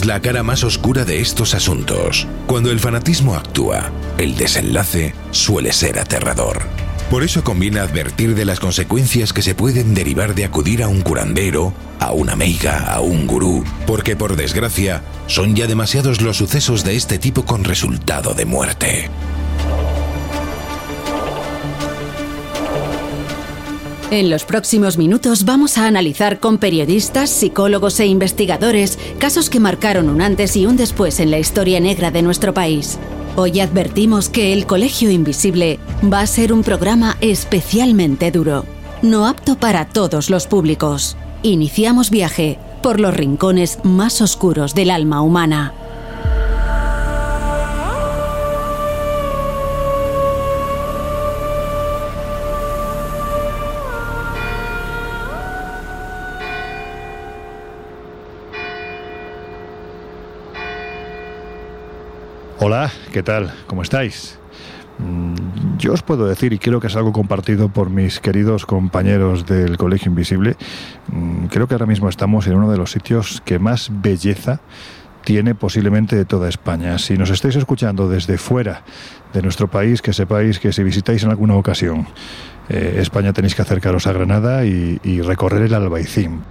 Es la cara más oscura de estos asuntos. Cuando el fanatismo actúa, el desenlace suele ser aterrador. Por eso conviene advertir de las consecuencias que se pueden derivar de acudir a un curandero, a una meiga, a un gurú, porque por desgracia son ya demasiados los sucesos de este tipo con resultado de muerte. En los próximos minutos vamos a analizar con periodistas, psicólogos e investigadores casos que marcaron un antes y un después en la historia negra de nuestro país. Hoy advertimos que El Colegio Invisible va a ser un programa especialmente duro, no apto para todos los públicos. Iniciamos viaje por los rincones más oscuros del alma humana. Hola, ¿qué tal? ¿Cómo estáis? Mm, Yo os puedo decir, y creo que es algo compartido por mis queridos compañeros del Colegio Invisible, mm, creo que ahora mismo estamos en uno de los sitios que más belleza tiene posiblemente de toda España. Si nos estáis escuchando desde fuera de nuestro país, que sepáis que si visitáis en alguna ocasión eh, España tenéis que acercaros a Granada y, y recorrer el Albaicín.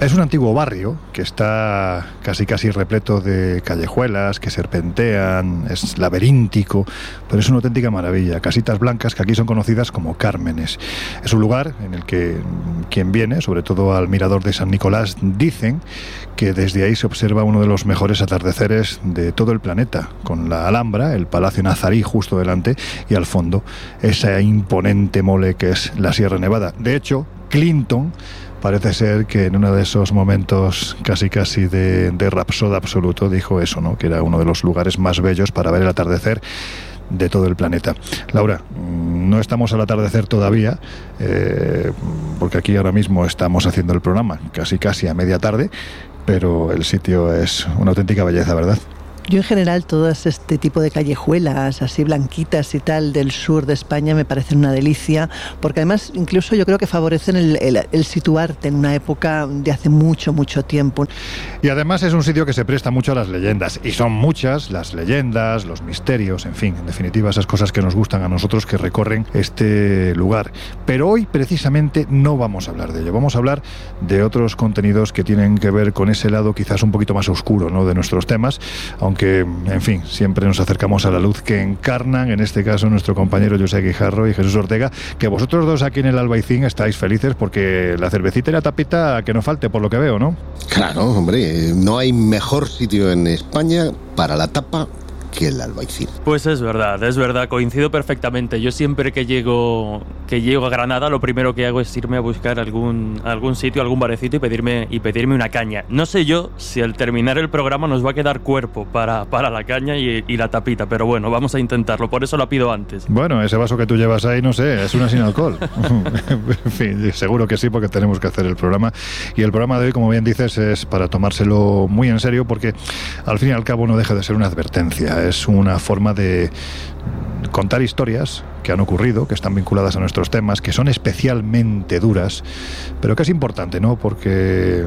Es un antiguo barrio que está casi casi repleto de callejuelas que serpentean, es laberíntico, pero es una auténtica maravilla. Casitas blancas que aquí son conocidas como Cármenes. Es un lugar en el que quien viene, sobre todo al mirador de San Nicolás, dicen que desde ahí se observa uno de los mejores atardeceres de todo el planeta, con la Alhambra, el Palacio Nazarí justo delante y al fondo esa imponente mole que es la Sierra Nevada. De hecho, Clinton parece ser que en uno de esos momentos casi casi de, de rapsoda absoluto dijo eso, ¿no? que era uno de los lugares más bellos para ver el atardecer de todo el planeta. Laura, mm, no estamos al atardecer todavía, eh, porque aquí ahora mismo estamos haciendo el programa casi casi a media tarde, pero el sitio es una auténtica belleza, ¿verdad? Yo en general todas este tipo de callejuelas así blanquitas y tal del sur de España me parecen una delicia porque además incluso yo creo que favorecen el, situarte en una época de hace mucho, mucho tiempo. Y además es un sitio que se presta mucho a las leyendas, y son muchas las leyendas, los misterios, en fin, en definitiva esas cosas que nos gustan a nosotros que recorren este lugar. Pero hoy precisamente no vamos a hablar de ello, vamos a hablar de otros contenidos que tienen que ver con ese lado quizás un poquito más oscuro ¿no? de nuestros temas, aunque, en fin, siempre nos acercamos a la luz que encarnan, en este caso nuestro compañero José Guijarro y Jesús Ortega, que vosotros dos aquí en el Albaicín estáis felices porque la cervecita y la tapita que no falte, por lo que veo, ¿no? Claro, hombre, no hay mejor sitio en España para la tapa que el Albaicín. Pues es verdad, es verdad, coincido perfectamente. Yo siempre que llego que llego a Granada, lo primero que hago es irme a buscar algún algún sitio, algún barecito y pedirme y pedirme una caña. No sé yo si al terminar el programa nos va a quedar cuerpo para, para la caña y, y la tapita, pero bueno, vamos a intentarlo, por eso la pido antes. Bueno, ese vaso que tú llevas ahí, no sé, es una sin alcohol. en fin, seguro que sí, porque tenemos que hacer el programa. Y el programa de hoy, como bien dices, es para tomárselo muy en serio, porque al fin y al cabo no deja de ser una advertencia. Es una forma de contar historias que han ocurrido, que están vinculadas a nuestros temas, que son especialmente duras, pero que es importante, ¿no? Porque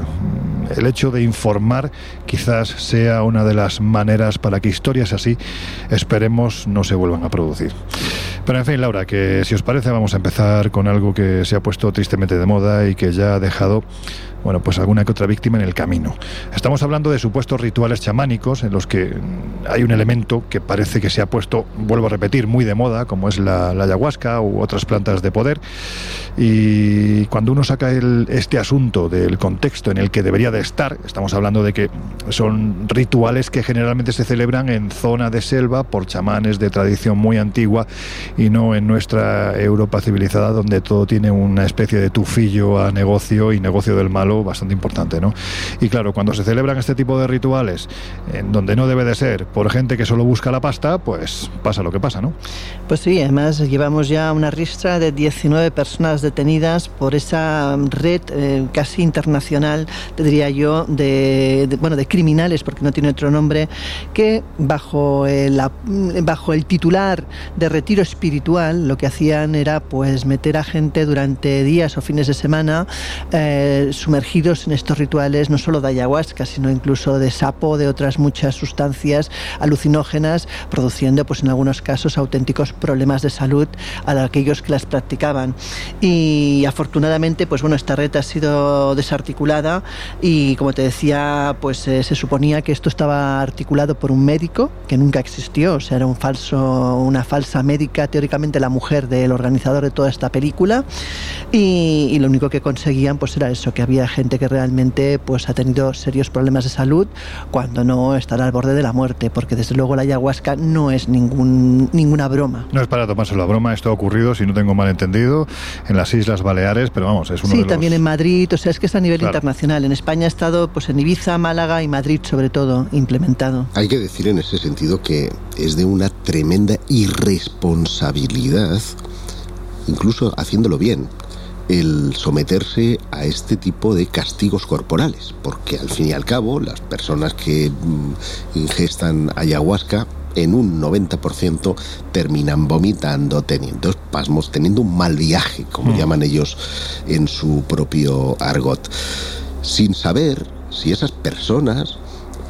el hecho de informar quizás sea una de las maneras para que historias así, esperemos, no se vuelvan a producir. Pero en fin, Laura, que si os parece vamos a empezar con algo que se ha puesto tristemente de moda y que ya ha dejado bueno, pues alguna que otra víctima en el camino. Estamos hablando de supuestos rituales chamánicos en los que hay un elemento que parece que se ha puesto, vuelvo a repetir, muy de moda, como es la, ayahuasca u otras plantas de poder. Y cuando uno saca este asunto del contexto en el que debería de estar, estamos hablando de que son rituales que generalmente se celebran en zona de selva por chamanes de tradición muy antigua y no en nuestra Europa civilizada donde todo tiene una especie de tufillo a negocio y negocio del malo bastante importante, ¿no? Y claro, cuando se celebran este tipo de rituales en donde no debe de ser por gente que solo busca la pasta, pues pasa lo que pasa, ¿no? Pues sí, además llevamos ya una ristra de 19 personas detenidas por esa red eh, casi internacional, te diría yo, de, bueno, de criminales, porque no tiene otro nombre, que bajo el, bajo el titular de retiro espiritual lo que hacían era pues meter a gente durante días o fines de semana eh, sumergidos en estos rituales no solo de ayahuasca, sino incluso de sapo, de otras muchas sustancias alucinógenas, produciendo pues en algunos casos auténticos problemas de salud a aquellos que las practicaban. Y afortunadamente, pues bueno, esta red ha sido desarticulada y como te decía, pues eh, se suponía que esto estaba articulado por un médico que nunca existió, o sea, era un falso, una falsa médica, teóricamente la mujer del organizador de toda esta película, y, y lo único que conseguían pues era eso, que había gente que realmente pues ha tenido serios problemas de salud cuando no estará al borde de la muerte, porque desde luego la ayahuasca no es ningún, ninguna broma. No es para tomarse la broma, esto ha ocurrido, si no tengo mal entendido, en las Islas Baleares, pero vamos, es uno sí, de los... también en Madrid, o sea, es que es a nivel internacional. En España ha estado pues en Ibiza, Málaga y Madrid sobre todo implementado. Hay que decir en ese sentido que es de una tremenda irresponsabilidad, incluso haciéndolo bien el someterse a este tipo de castigos corporales, porque al fin y al cabo las personas que mm, ingestan ayahuasca en un 90% terminan vomitando, teniendo espasmos, teniendo un mal viaje, como mm. llaman ellos en su propio argot, sin saber si esas personas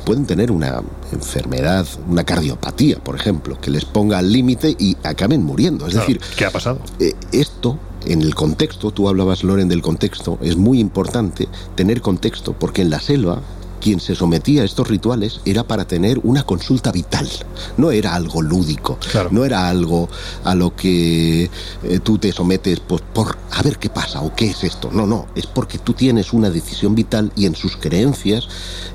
pueden tener una enfermedad, una cardiopatía, por ejemplo, que les ponga al límite y acaben muriendo. Es decir, ¿qué ha pasado? Eh, esto en el contexto, tú hablabas, Loren, del contexto, es muy importante tener contexto, porque en la selva quien se sometía a estos rituales era para tener una consulta vital, no era algo lúdico, no era algo a lo que eh, tú te sometes pues, por a ver qué pasa o qué es esto, no, no, es porque tú tienes una decisión vital y en sus creencias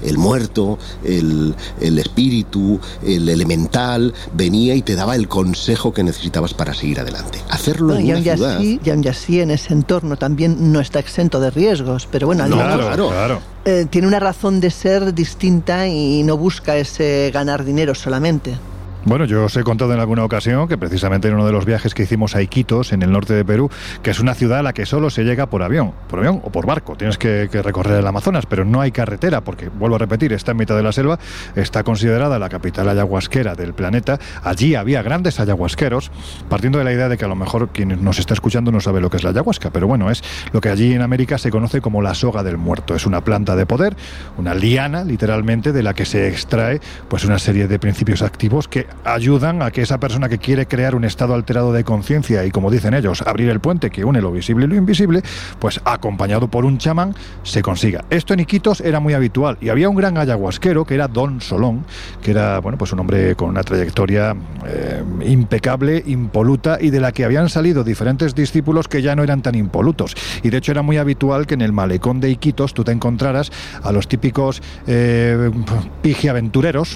el muerto, el, espíritu, el elemental venía y te daba el consejo que necesitabas para seguir adelante. Hacerlo en una ciudad... Así, y así en ese entorno también no está exento de riesgos, pero bueno, claro, claro. Eh, tiene una razón de ser distinta y no busca ese ganar dinero solamente. Bueno, yo os he contado en alguna ocasión que precisamente en uno de los viajes que hicimos a Iquitos, en el norte de Perú, que es una ciudad a la que solo se llega por avión, por avión o por barco. Tienes que, recorrer el Amazonas, pero no hay carretera, porque, vuelvo a repetir, está en mitad de la selva, está considerada la capital ayahuasquera del planeta. Allí había grandes ayahuasqueros, partiendo de la idea de que a lo mejor quien nos está escuchando no sabe lo que es la ayahuasca, pero bueno, es lo que allí en América se conoce como la soga del muerto. Es una planta de poder, una liana, literalmente, de la que se extrae pues una serie de principios activos que ayudan a que esa persona que quiere crear un estado alterado de conciencia y, como dicen ellos, abrir el puente que une lo visible y lo invisible, pues acompañado por un chamán, se consiga. Esto en Iquitos era muy habitual y había un gran ayahuasquero que era Don Solón, que era, bueno, pues un hombre con una trayectoria eh, impecable, impoluta y de la que habían salido diferentes discípulos que ya no eran tan impolutos. Y de hecho era muy habitual que en el malecón de Iquitos tú te encontraras a los típicos eh,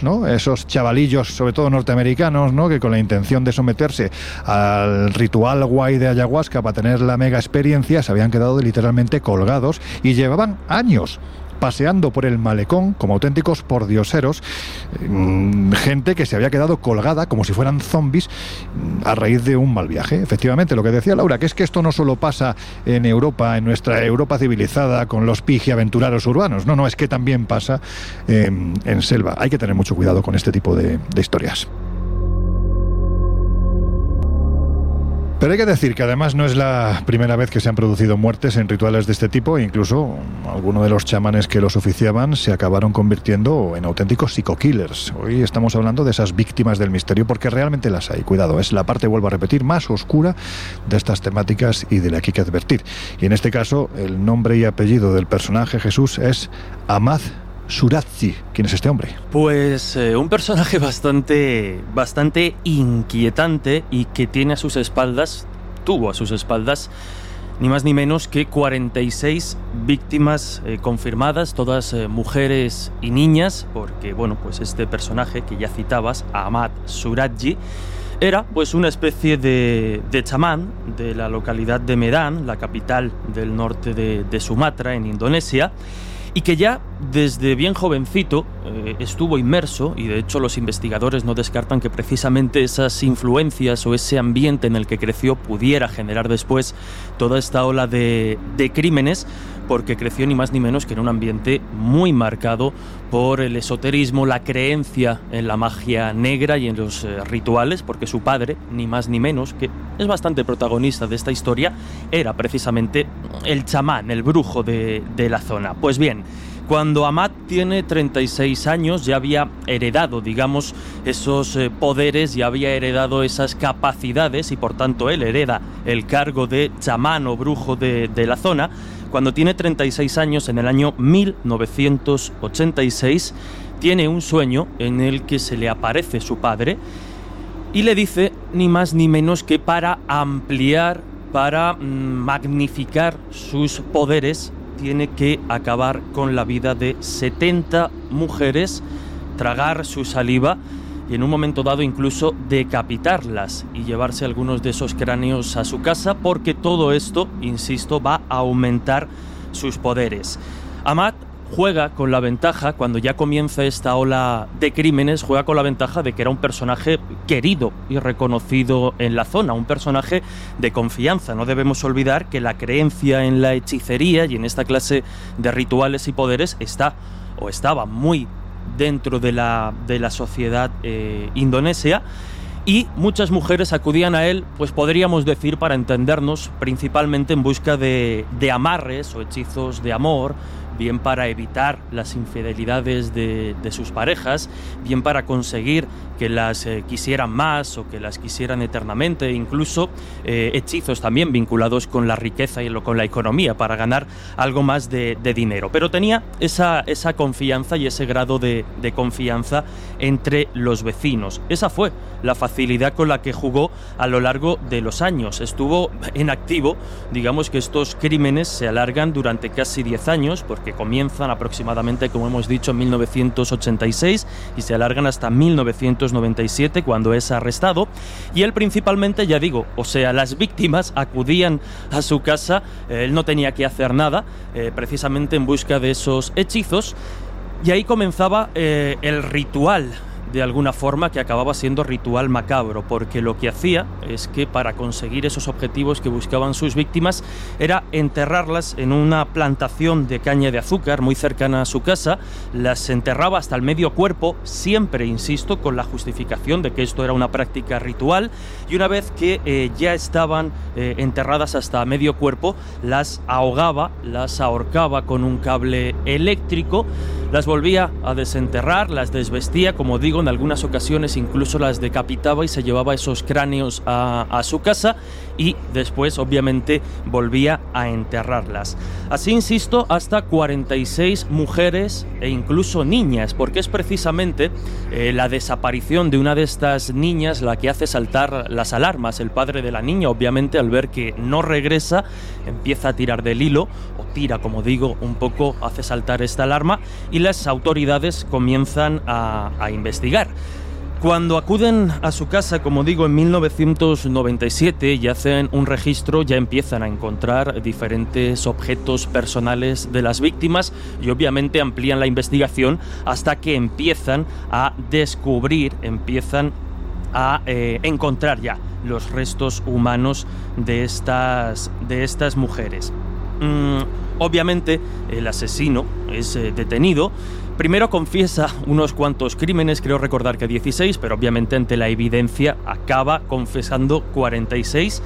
¿no? Esos chavalillos, sobre todo norteamericanos, americanos, ¿no? que con la intención de someterse al ritual guay de ayahuasca para tener la mega experiencia, se habían quedado literalmente colgados y llevaban años paseando por el malecón como auténticos pordioseros, mm, gente que se había quedado colgada como si fueran zombies mm, a raíz de un mal viaje. Efectivamente, lo que decía Laura, que es que esto no solo pasa en Europa, en nuestra Europa civilizada, con los pigiaventuraros urbanos, no, no, es que también pasa en selva. Hay que tener mucho cuidado con este tipo de historias. Pero hay que decir que además no es la primera vez que se han producido muertes en rituales de este tipo, incluso algunos de los chamanes que los oficiaban se acabaron convirtiendo en auténticos psico-killers. Hoy estamos hablando de esas víctimas del misterio porque realmente las hay. Cuidado, es la parte, vuelvo a repetir, más oscura de estas temáticas y de la que hay que advertir. Y en este caso, el nombre y apellido del personaje Jesús es Amad Surazzi. ¿Quién es este hombre? Pues eh, un personaje bastante, bastante inquietante y que tiene a sus espaldas, tuvo a sus espaldas, ni más ni menos que 46 víctimas eh, confirmadas, todas eh, mujeres y niñas, porque bueno, pues este personaje que ya citabas, Ahmad Suradji, era pues una especie de, chamán de la localidad de Medan, la capital del norte de Sumatra, en Indonesia, y que ya desde bien jovencito eh, estuvo inmerso, y de hecho los investigadores no descartan que precisamente esas influencias o ese ambiente en el que creció pudiera generar después toda esta ola de, de crímenes, porque creció ni más ni menos que en un ambiente muy marcado por el esoterismo, la creencia en la magia negra y en los eh, rituales, porque su padre, ni más ni menos, que es bastante protagonista de esta historia, era precisamente el chamán, el brujo de, la zona. Pues bien, cuando Amat tiene 36 años ya había heredado, digamos, esos eh, poderes, ya había heredado esas capacidades y por tanto él hereda el cargo de chamán o brujo de la zona. Cuando tiene 36 años, en el año 1986, tiene un sueño en el que se le aparece su padre y le dice ni más ni menos que para ampliar, para mm, magnificar sus poderes, tiene que acabar con la vida de 70 mujeres, tragar su saliva y en un momento dado incluso decapitarlas y llevarse algunos de esos cráneos a su casa porque todo esto, insisto, va a aumentar sus poderes. Amat juega con la ventaja, cuando ya comienza esta ola de crímenes, juega con la ventaja de que era un personaje querido y reconocido en la zona, un personaje de confianza. No debemos olvidar que la creencia en la hechicería y en esta clase de rituales y poderes está o estaba muy dentro de la, de la sociedad eh, indonesia y muchas mujeres acudían a él, pues podríamos decir, para entendernos, principalmente en busca de, de amarres o hechizos de amor, bien para evitar las infidelidades de, sus parejas, bien para conseguir que las eh, quisieran más o que las quisieran eternamente, incluso eh, hechizos también vinculados con la riqueza y con la economía para ganar algo más de, dinero. Pero tenía esa, esa, confianza y ese grado de, de confianza entre los vecinos. Esa fue la facilidad con la que jugó a lo largo de los años. Estuvo en activo, digamos que estos crímenes se alargan durante casi 10 años, porque que comienzan aproximadamente, como hemos dicho, en 1986 y se alargan hasta 1997 cuando es arrestado. Y él principalmente, ya digo, o sea, las víctimas acudían a su casa, él no tenía que hacer nada, eh, precisamente en busca de esos hechizos. Y ahí comenzaba eh, el ritual de alguna forma que acababa siendo ritual macabro, porque lo que hacía es que para conseguir esos objetivos que buscaban sus víctimas era enterrarlas en una plantación de caña de azúcar muy cercana a su casa, las enterraba hasta el medio cuerpo, siempre, insisto, con la justificación de que esto era una práctica ritual, y una vez que eh, ya estaban eh, enterradas hasta medio cuerpo, las ahogaba, las ahorcaba con un cable eléctrico, las volvía a desenterrar, las desvestía, como digo, en algunas ocasiones incluso las decapitaba y se llevaba esos cráneos a, su casa y después obviamente volvía a enterrarlas. Así insisto, hasta 46 mujeres e incluso niñas, porque es precisamente eh, la desaparición de una de estas niñas la que hace saltar las alarmas. El padre de la niña obviamente al ver que no regresa empieza a tirar del hilo o tira, como digo, un poco, hace saltar esta alarma y las autoridades comienzan a, investigar. Cuando acuden a su casa, como digo, en 1997 y hacen un registro, ya empiezan a encontrar diferentes objetos personales de las víctimas y obviamente amplían la investigación hasta que empiezan a descubrir, empiezan a eh, encontrar ya los restos humanos de estas, de estas mujeres. Mm, obviamente el asesino es eh, detenido Primero confiesa unos cuantos crímenes, creo recordar que 16, pero obviamente ante la evidencia acaba confesando 46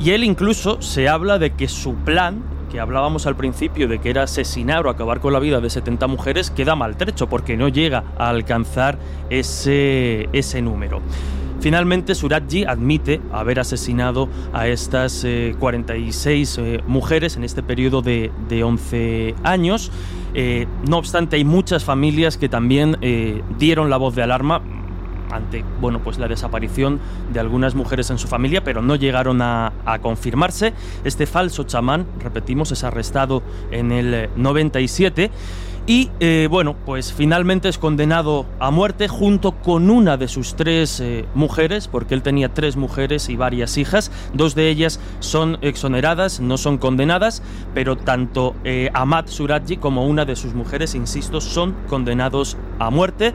Y él incluso se habla de que su plan, que hablábamos al principio de que era asesinar o acabar con la vida de 70 mujeres, queda maltrecho porque no llega a alcanzar ese, ese número. Finalmente, Suratji admite haber asesinado a estas 46 eh, eh, mujeres en este periodo de, 11 años. Eh, no obstante, hay muchas familias que también dieron la voz de alarma ante bueno, pues la desaparición de algunas mujeres en su familia, pero no llegaron a, a, confirmarse. Este falso chamán, repetimos, es arrestado en el 97 y eh, bueno, pues finalmente es condenado a muerte junto con una de sus tres eh, mujeres, porque él tenía tres mujeres y varias hijas. Dos de ellas son exoneradas, no son condenadas, pero tanto eh, Ahmad Suradji como una de sus mujeres, insisto, son condenados a muerte.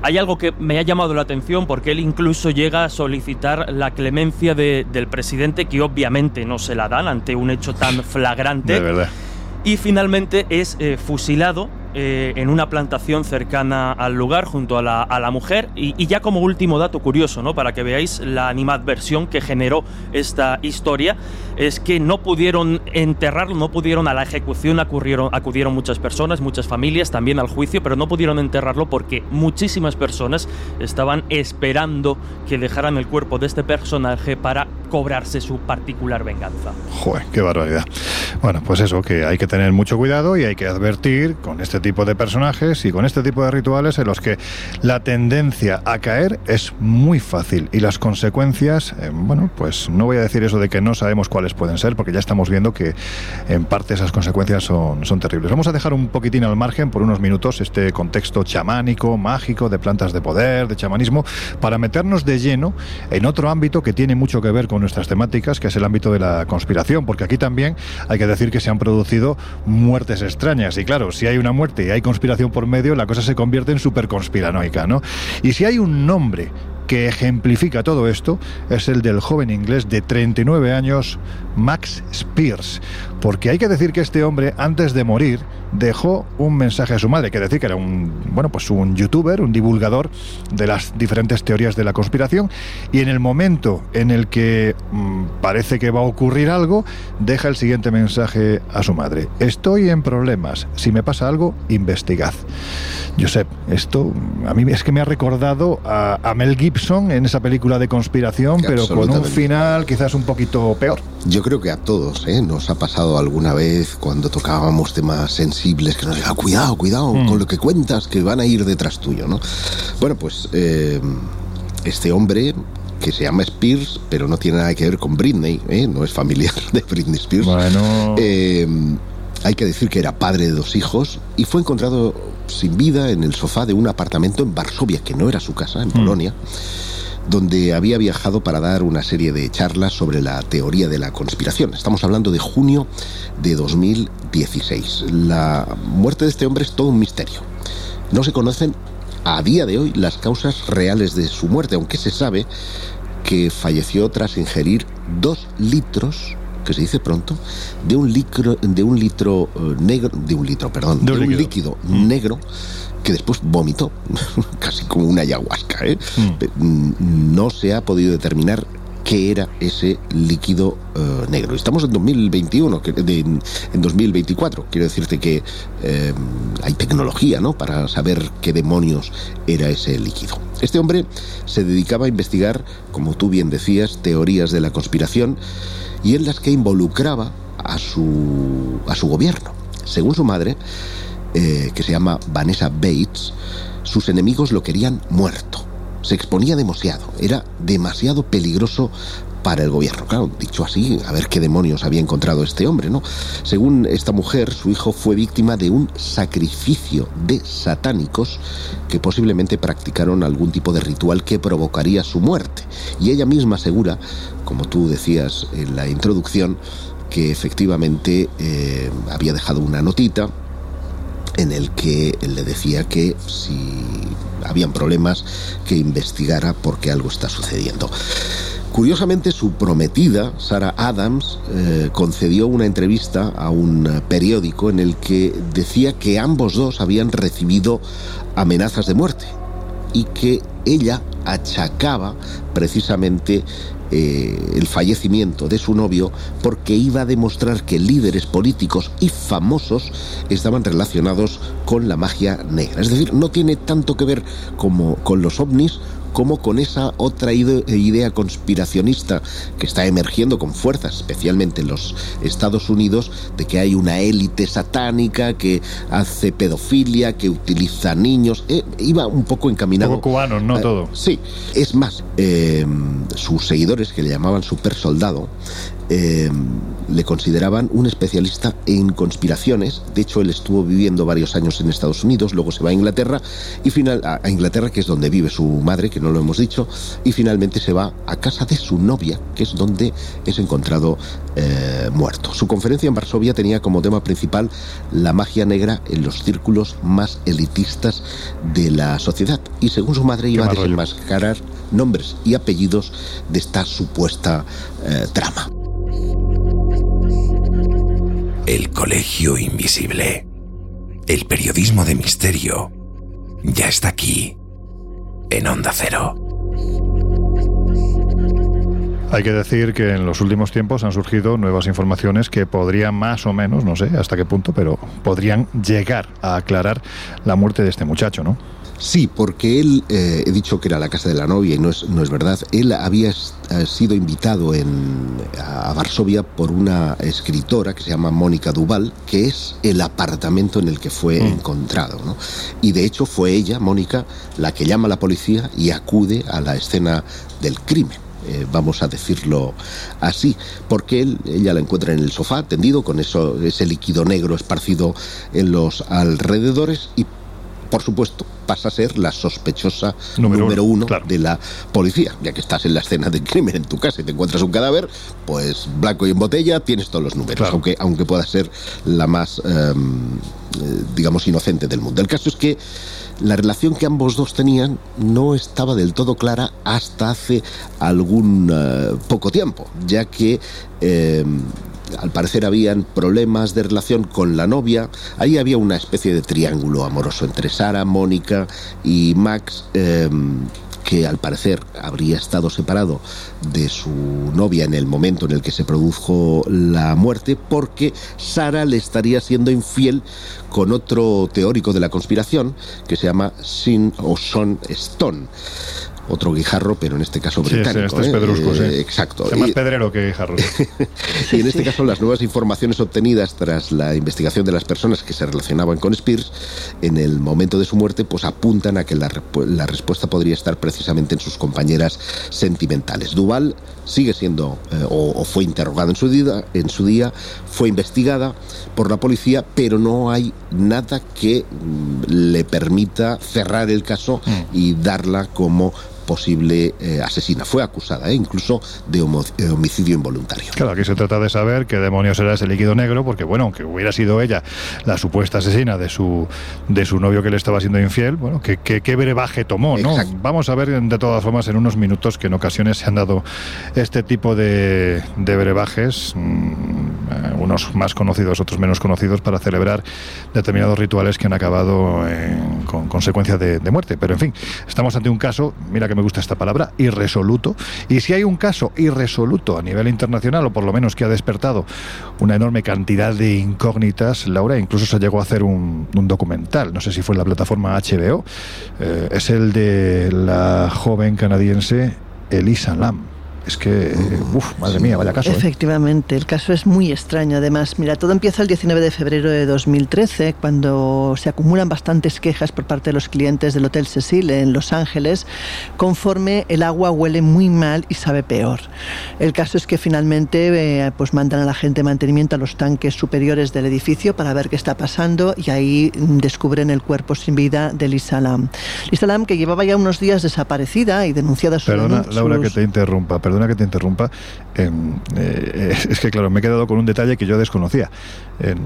Hay algo que me ha llamado la atención porque él incluso llega a solicitar la clemencia del presidente, que obviamente no se la dan ante un hecho tan flagrante. De verdad. Y finalmente es fusilado eh, en una plantación cercana al lugar junto a la, a la mujer. Y, ya como último dato curioso, ¿no? para que veáis la animadversión que generó esta historia, es que no pudieron enterrarlo, no pudieron a la ejecución, acudieron, acudieron muchas personas, muchas familias, también al juicio, pero no pudieron enterrarlo porque muchísimas personas estaban esperando que dejaran el cuerpo de este personaje para cobrarse su particular venganza. Joder, qué barbaridad. Bueno, pues eso, que hay que tener mucho cuidado y hay que advertir con este tipo de personajes y con este tipo de rituales en los que la tendencia a caer es muy fácil y las consecuencias, eh, bueno, pues no voy a decir eso de que no sabemos cuáles pueden ser, porque ya estamos viendo que en parte esas consecuencias son, son terribles. Vamos a dejar un poquitín al margen por unos minutos este contexto chamánico, mágico, de plantas de poder, de chamanismo, para meternos de lleno en otro ámbito que tiene mucho que ver con nuestras temáticas, que es el ámbito de la conspiración, porque aquí también hay que decir que se han producido muertes extrañas. Y claro, si hay una muerte hay conspiración por medio, la cosa se convierte en súper conspiranoica, ¿no? Y si hay un nombre que ejemplifica todo esto es el del joven inglés de 39 años, Max Spears. Porque hay que decir que este hombre, antes de morir, dejó un mensaje a su madre, que decir que era un, bueno, pues un youtuber, un divulgador de las diferentes teorías de la conspiración, y en el momento en el que mm, parece que va a ocurrir algo, deja el siguiente mensaje a su madre. Estoy en problemas, si me pasa algo, investigad. Josep, esto a mí es que me ha recordado a, Mel Gibson en esa película de conspiración, pero con un final quizás un poquito peor. Yo creo que a todos ¿eh? nos ha pasado alguna vez cuando tocábamos temas sensibles que nos diga cuidado, cuidado mm. con lo que cuentas, que van a ir detrás tuyo, ¿no? Bueno, pues eh, este hombre que se llama Spears, pero no tiene nada que ver con Britney, ¿eh? no es familiar de Britney Spears. Bueno. Eh, hay que decir que era padre de dos hijos y fue encontrado sin vida en el sofá de un apartamento en Varsovia, que no era su casa, en mm. Polonia donde había viajado para dar una serie de charlas sobre la teoría de la conspiración. Estamos hablando de junio de 2016. La muerte de este hombre es todo un misterio. No se conocen a día de hoy las causas reales de su muerte, aunque se sabe que falleció tras ingerir dos litros que se dice pronto, de un litro, de un litro eh, negro, de un litro, perdón, de un, líquido, mm. negro que después vomitó, casi como una ayahuasca. ¿eh? Mm. No se ha podido determinar qué era ese líquido eh, negro. Estamos en 2021, en 2024. Quiero decirte que eh, hay tecnología ¿no? para saber qué demonios era ese líquido. Este hombre se dedicaba a investigar, como tú bien decías, teorías de la conspiración y en las que involucraba a su, a su gobierno. Según su madre, eh, que se llama Vanessa Bates, sus enemigos lo querían muerto. Se exponía demasiado, era demasiado peligroso para el gobierno. Claro, dicho así, a ver qué demonios había encontrado este hombre, ¿no? Según esta mujer, su hijo fue víctima de un sacrificio de satánicos que posiblemente practicaron algún tipo de ritual que provocaría su muerte. Y ella misma asegura, como tú decías en la introducción, que efectivamente eh, había dejado una notita en el que le decía que si habían problemas que investigara porque algo está sucediendo. Curiosamente, su prometida, Sarah Adams, eh, concedió una entrevista a un periódico en el que decía que ambos dos habían recibido amenazas de muerte y que ella achacaba precisamente eh, el fallecimiento de su novio porque iba a demostrar que líderes políticos y famosos estaban relacionados con la magia negra. Es decir, no tiene tanto que ver como con los ovnis como con esa otra idea conspiracionista que está emergiendo con fuerza, especialmente en los Estados Unidos, de que hay una élite satánica que hace pedofilia, que utiliza niños. Eh, iba un poco encaminado. Un poco cubano, no todo. Sí, es más, eh, sus seguidores, que le llamaban super soldado, eh, le consideraban un especialista en conspiraciones. De hecho, él estuvo viviendo varios años en Estados Unidos, luego se va a Inglaterra, y final, a, Inglaterra, que es donde vive su madre, que no lo hemos dicho, y finalmente se va a casa de su novia, que es donde es encontrado eh, muerto. Su conferencia en Varsovia tenía como tema principal la magia negra en los círculos más elitistas de la sociedad, y según su madre iba a desenmascarar nombres y apellidos de esta supuesta eh, trama. El Colegio Invisible. El periodismo de misterio ya está aquí, en Onda Cero. Hay que decir que en los últimos tiempos han surgido nuevas informaciones que podrían más o menos, no sé hasta qué punto, pero podrían llegar a aclarar la muerte de este muchacho, ¿no? Sí, porque él, eh, he dicho que era la casa de la novia y no es, no es verdad, él había sido invitado en, a Varsovia por una escritora que se llama Mónica Duval, que es el apartamento en el que fue mm. encontrado. ¿no? Y de hecho fue ella, Mónica, la que llama a la policía y acude a la escena del crimen. Eh, vamos a decirlo así, porque él, ella la encuentra en el sofá tendido con eso, ese líquido negro esparcido en los alrededores y por supuesto, pasa a ser la sospechosa número, uno, de la policía. Ya que estás en la escena del crimen en tu casa y te encuentras un cadáver, pues blanco y en botella tienes todos los números, aunque, aunque pueda ser la más, em, eh, digamos, inocente del mundo. El caso es que la relación que ambos dos tenían no estaba del todo clara hasta hace algún eh, poco tiempo, ya que em, al parecer habían problemas de relación con la novia. Ahí había una especie de triángulo amoroso entre Sara, Mónica y Max. Em, que al parecer habría estado separado de su novia en el momento en el que se produjo la muerte, porque Sara le estaría siendo infiel con otro teórico de la conspiración que se llama Sin o Son Stone otro guijarro, pero en este caso británico. Sí, este es ¿eh? Eh, Exacto. Es más pedrero que guijarro. y en este caso las nuevas informaciones obtenidas tras la investigación de las personas que se relacionaban con Spears en el momento de su muerte, pues apuntan a que la, respuesta podría estar precisamente en sus compañeras sentimentales. Duval sigue siendo eh, o, fue interrogada en su, día, en su día, fue investigada por la policía, pero no hay nada que mm, le permita cerrar el caso mm. y darla como posible eh, asesina. Fue acusada ¿eh? incluso de eh, homicidio involuntario. Claro, aquí se trata de saber qué demonios era ese líquido negro, porque bueno, aunque hubiera sido ella la supuesta asesina de su, de su novio que le estaba siendo infiel, bueno, qué, qué, brebaje tomó, ¿no? Vamos a ver de todas formas en unos minutos que en ocasiones se han dado este tipo de, de brebajes, mm, unos más conocidos, otros menos conocidos, para celebrar determinados rituales que han acabado con consecuencia de, de muerte. Pero en fin, estamos ante un caso, mira que me gusta esta palabra, irresoluto. Y si hay un caso irresoluto a nivel internacional, o por lo menos que ha despertado una enorme cantidad de incógnitas, Laura, incluso se llegó a hacer un, documental, no sé si fue en la plataforma HBO, eh, es el de la joven canadiense Elisa Lam es que, uff, madre mía, vaya caso. ¿eh? Efectivamente, el caso es muy extraño. Además, mira, todo empieza el 19 de febrero de 2013, cuando se acumulan bastantes quejas por parte de los clientes del Hotel Cecil en Los Ángeles, conforme el agua huele muy mal y sabe peor. El caso es que finalmente eh, pues mandan a la gente de mantenimiento a los tanques superiores del edificio para ver qué está pasando y ahí descubren el cuerpo sin vida de Lisa Lam. Lisa Lam, que llevaba ya unos días desaparecida y denunciada su Perdona, Laura, que te interrumpa perdona que te interrumpa, em, eh, es que claro, me he quedado con un detalle que yo desconocía. Em,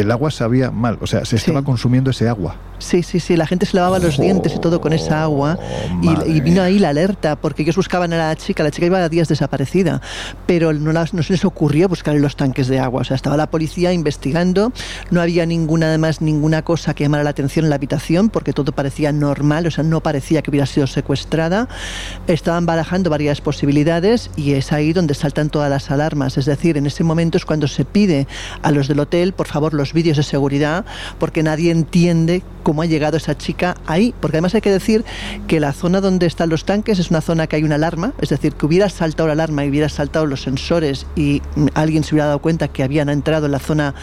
el agua sabía mal, o sea, se estaba consumiendo ese agua. Sí, sí, sí, la gente se lavaba los dientes y todo con esa agua y, vino ahí la alerta porque ellos buscaban a la chica, la chica iba a días desaparecida, pero no, no se les ocurrió buscar en los tanques de agua, o sea, estaba la policía investigando, no había ninguna además ninguna cosa que llamara la atención en la habitación porque todo parecía normal, o sea, no parecía que hubiera sido secuestrada, estaban barajando varias posibilidades y es ahí donde saltan todas las alarmas, es decir, en ese momento es cuando se pide a los del hotel, por favor, los vídeos de seguridad, porque nadie entiende cómo ha llegado esa chica ahí, porque además hay que decir que la zona donde están los tanques es una zona que hay una alarma, es decir, que hubiera saltado la alarma y hubiera saltado los sensores y alguien se hubiera dado cuenta que habían entrado en la zona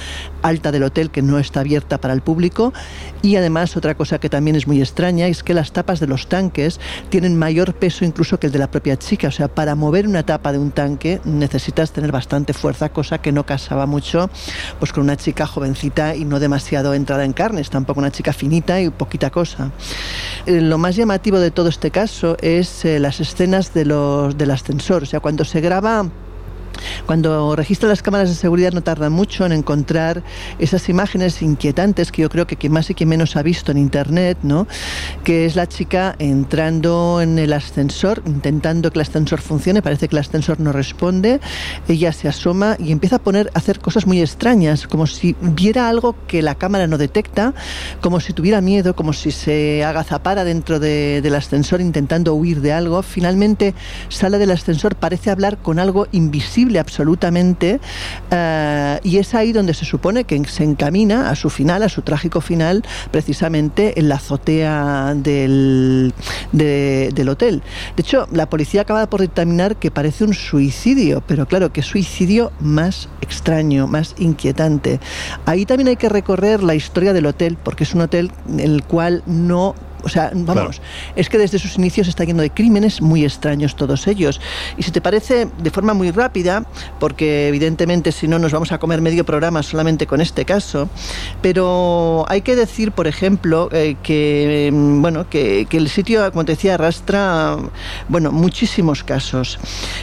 alta del hotel que no está abierta para el público. Y además otra cosa que también es muy extraña es que las tapas de los tanques tienen mayor peso incluso que el de la propia chica, o sea, para mover una tapa de un tanque necesitas tener bastante fuerza, cosa que no casaba mucho pues con una chica y no demasiado entrada en carnes, tampoco una chica finita y poquita cosa. Eh, lo más llamativo de todo este caso es eh, las escenas de los, del ascensor, o sea, cuando se graba cuando registra las cámaras de seguridad no tarda mucho en encontrar esas imágenes inquietantes que yo creo que quien más y quien menos ha visto en internet, ¿no? Que es la chica entrando en el ascensor, intentando que el ascensor funcione, parece que el ascensor no responde, ella se asoma y empieza a poner a hacer cosas muy extrañas, como si viera algo que la cámara no detecta, como si tuviera miedo, como si se agazapara dentro del ascensor intentando huir de algo. Finalmente sale del ascensor, parece hablar con algo invisible absolutamente eh, y es ahí donde se supone que se encamina a su final, a su trágico final, precisamente en la azotea del, del hotel. De hecho, la policía acaba por dictaminar que parece un suicidio, pero claro, que suicidio más extraño, más inquietante. Ahí también hay que recorrer la historia del hotel, porque es un hotel en el cual no o sea, vamos, es que desde sus inicios está yendo de crímenes muy extraños todos ellos. Y si te parece, de forma muy rápida, porque evidentemente si no nos vamos a comer medio programa solamente con este caso, pero hay que decir, por ejemplo, eh, que, mm, bueno, que, que, el sitio, como te decía, arrastra, bueno, muchísimos casos.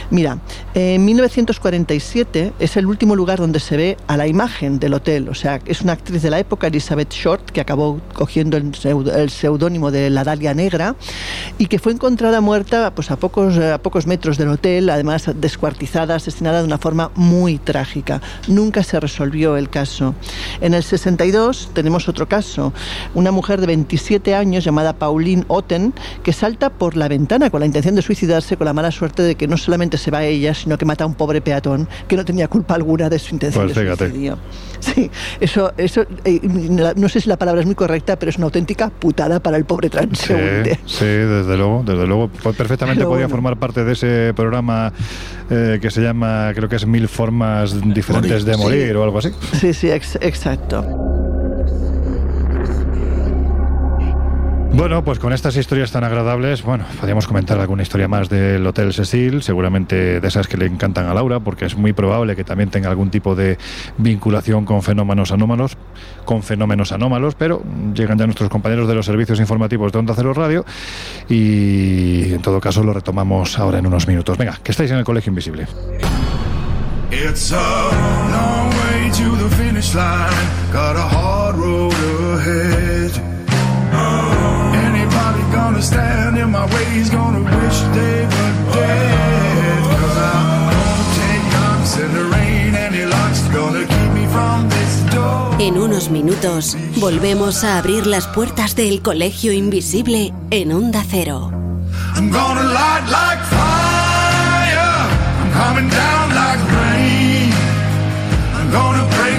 Mira, en 1947 es el último lugar donde se ve a la imagen del hotel, o sea, es una actriz de la época, Elizabeth Short, que acabó cogiendo el seudónimo de la Dalia Negra y que fue encontrada muerta pues, a, pocos, a pocos metros del hotel, además descuartizada, asesinada de una forma muy trágica. Nunca se resolvió el caso. En el 62 tenemos otro caso, una mujer de 27 años llamada Pauline Otten que salta por la ventana con la intención de suicidarse con la mala suerte de que no solamente se va a ella, sino que mata a un pobre peatón que no tenía culpa alguna de su intención pues de suicidio. Sí, eso, eso eh, no sé si la palabra es muy correcta, pero es una auténtica putada para el pobre transeúnte. Sí, desde luego, desde luego. Pues perfectamente podría formar parte de ese programa eh, que se llama, creo que es Mil Formas Diferentes de Morir o algo así. Sí, sí, exacto. Bueno, pues con estas historias tan agradables, bueno, podríamos comentar alguna historia más del Hotel Cecil, seguramente de esas que le encantan a Laura, porque es muy probable que también tenga algún tipo de vinculación con fenómenos anómalos, con fenómenos anómalos, pero llegan ya nuestros compañeros de los servicios informativos de Onda Cero Radio y en todo caso lo retomamos ahora en unos minutos. Venga, que estáis en el Colegio Invisible. En unos minutos volvemos a abrir las puertas del colegio invisible en Onda Cero. I'm gonna light like fire. I'm coming down like rain. I'm gonna break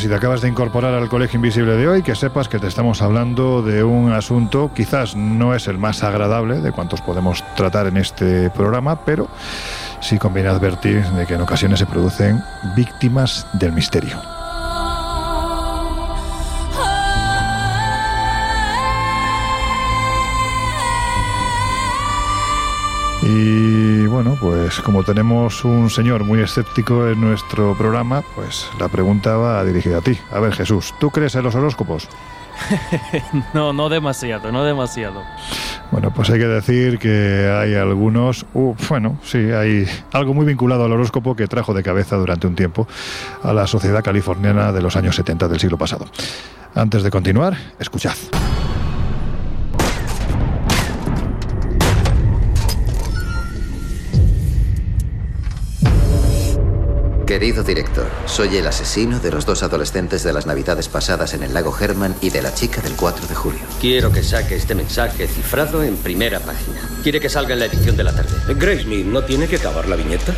Si te acabas de incorporar al Colegio Invisible de hoy, que sepas que te estamos hablando de un asunto, quizás no es el más agradable de cuantos podemos tratar en este programa, pero sí conviene advertir de que en ocasiones se producen víctimas del misterio. Y bueno, pues como tenemos un señor muy escéptico en nuestro programa, pues la pregunta va dirigida a ti. A ver, Jesús, ¿tú crees en los horóscopos? no, no demasiado, no demasiado. Bueno, pues hay que decir que hay algunos, uh, bueno, sí, hay algo muy vinculado al horóscopo que trajo de cabeza durante un tiempo a la sociedad californiana de los años 70 del siglo pasado. Antes de continuar, escuchad. Querido director, soy el asesino de los dos adolescentes de las navidades pasadas en el lago Herman y de la chica del 4 de julio. Quiero que saque este mensaje cifrado en primera página. Quiere que salga en la edición de la tarde. Grace ¿no tiene que acabar la viñeta?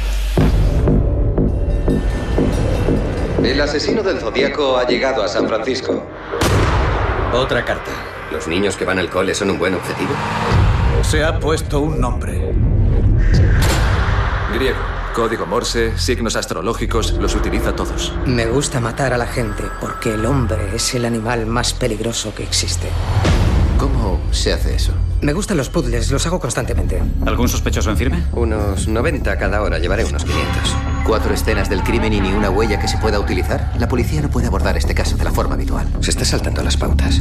El asesino del zodiaco ha llegado a San Francisco. Otra carta. ¿Los niños que van al cole son un buen objetivo? Se ha puesto un nombre. Griego. Código Morse, signos astrológicos, los utiliza todos. Me gusta matar a la gente porque el hombre es el animal más peligroso que existe. ¿Cómo se hace eso? Me gustan los puzzles, los hago constantemente. ¿Algún sospechoso en firme? Unos 90 cada hora, llevaré unos 500. ¿Cuatro escenas del crimen y ni una huella que se pueda utilizar? La policía no puede abordar este caso de la forma habitual. Se está saltando las pautas.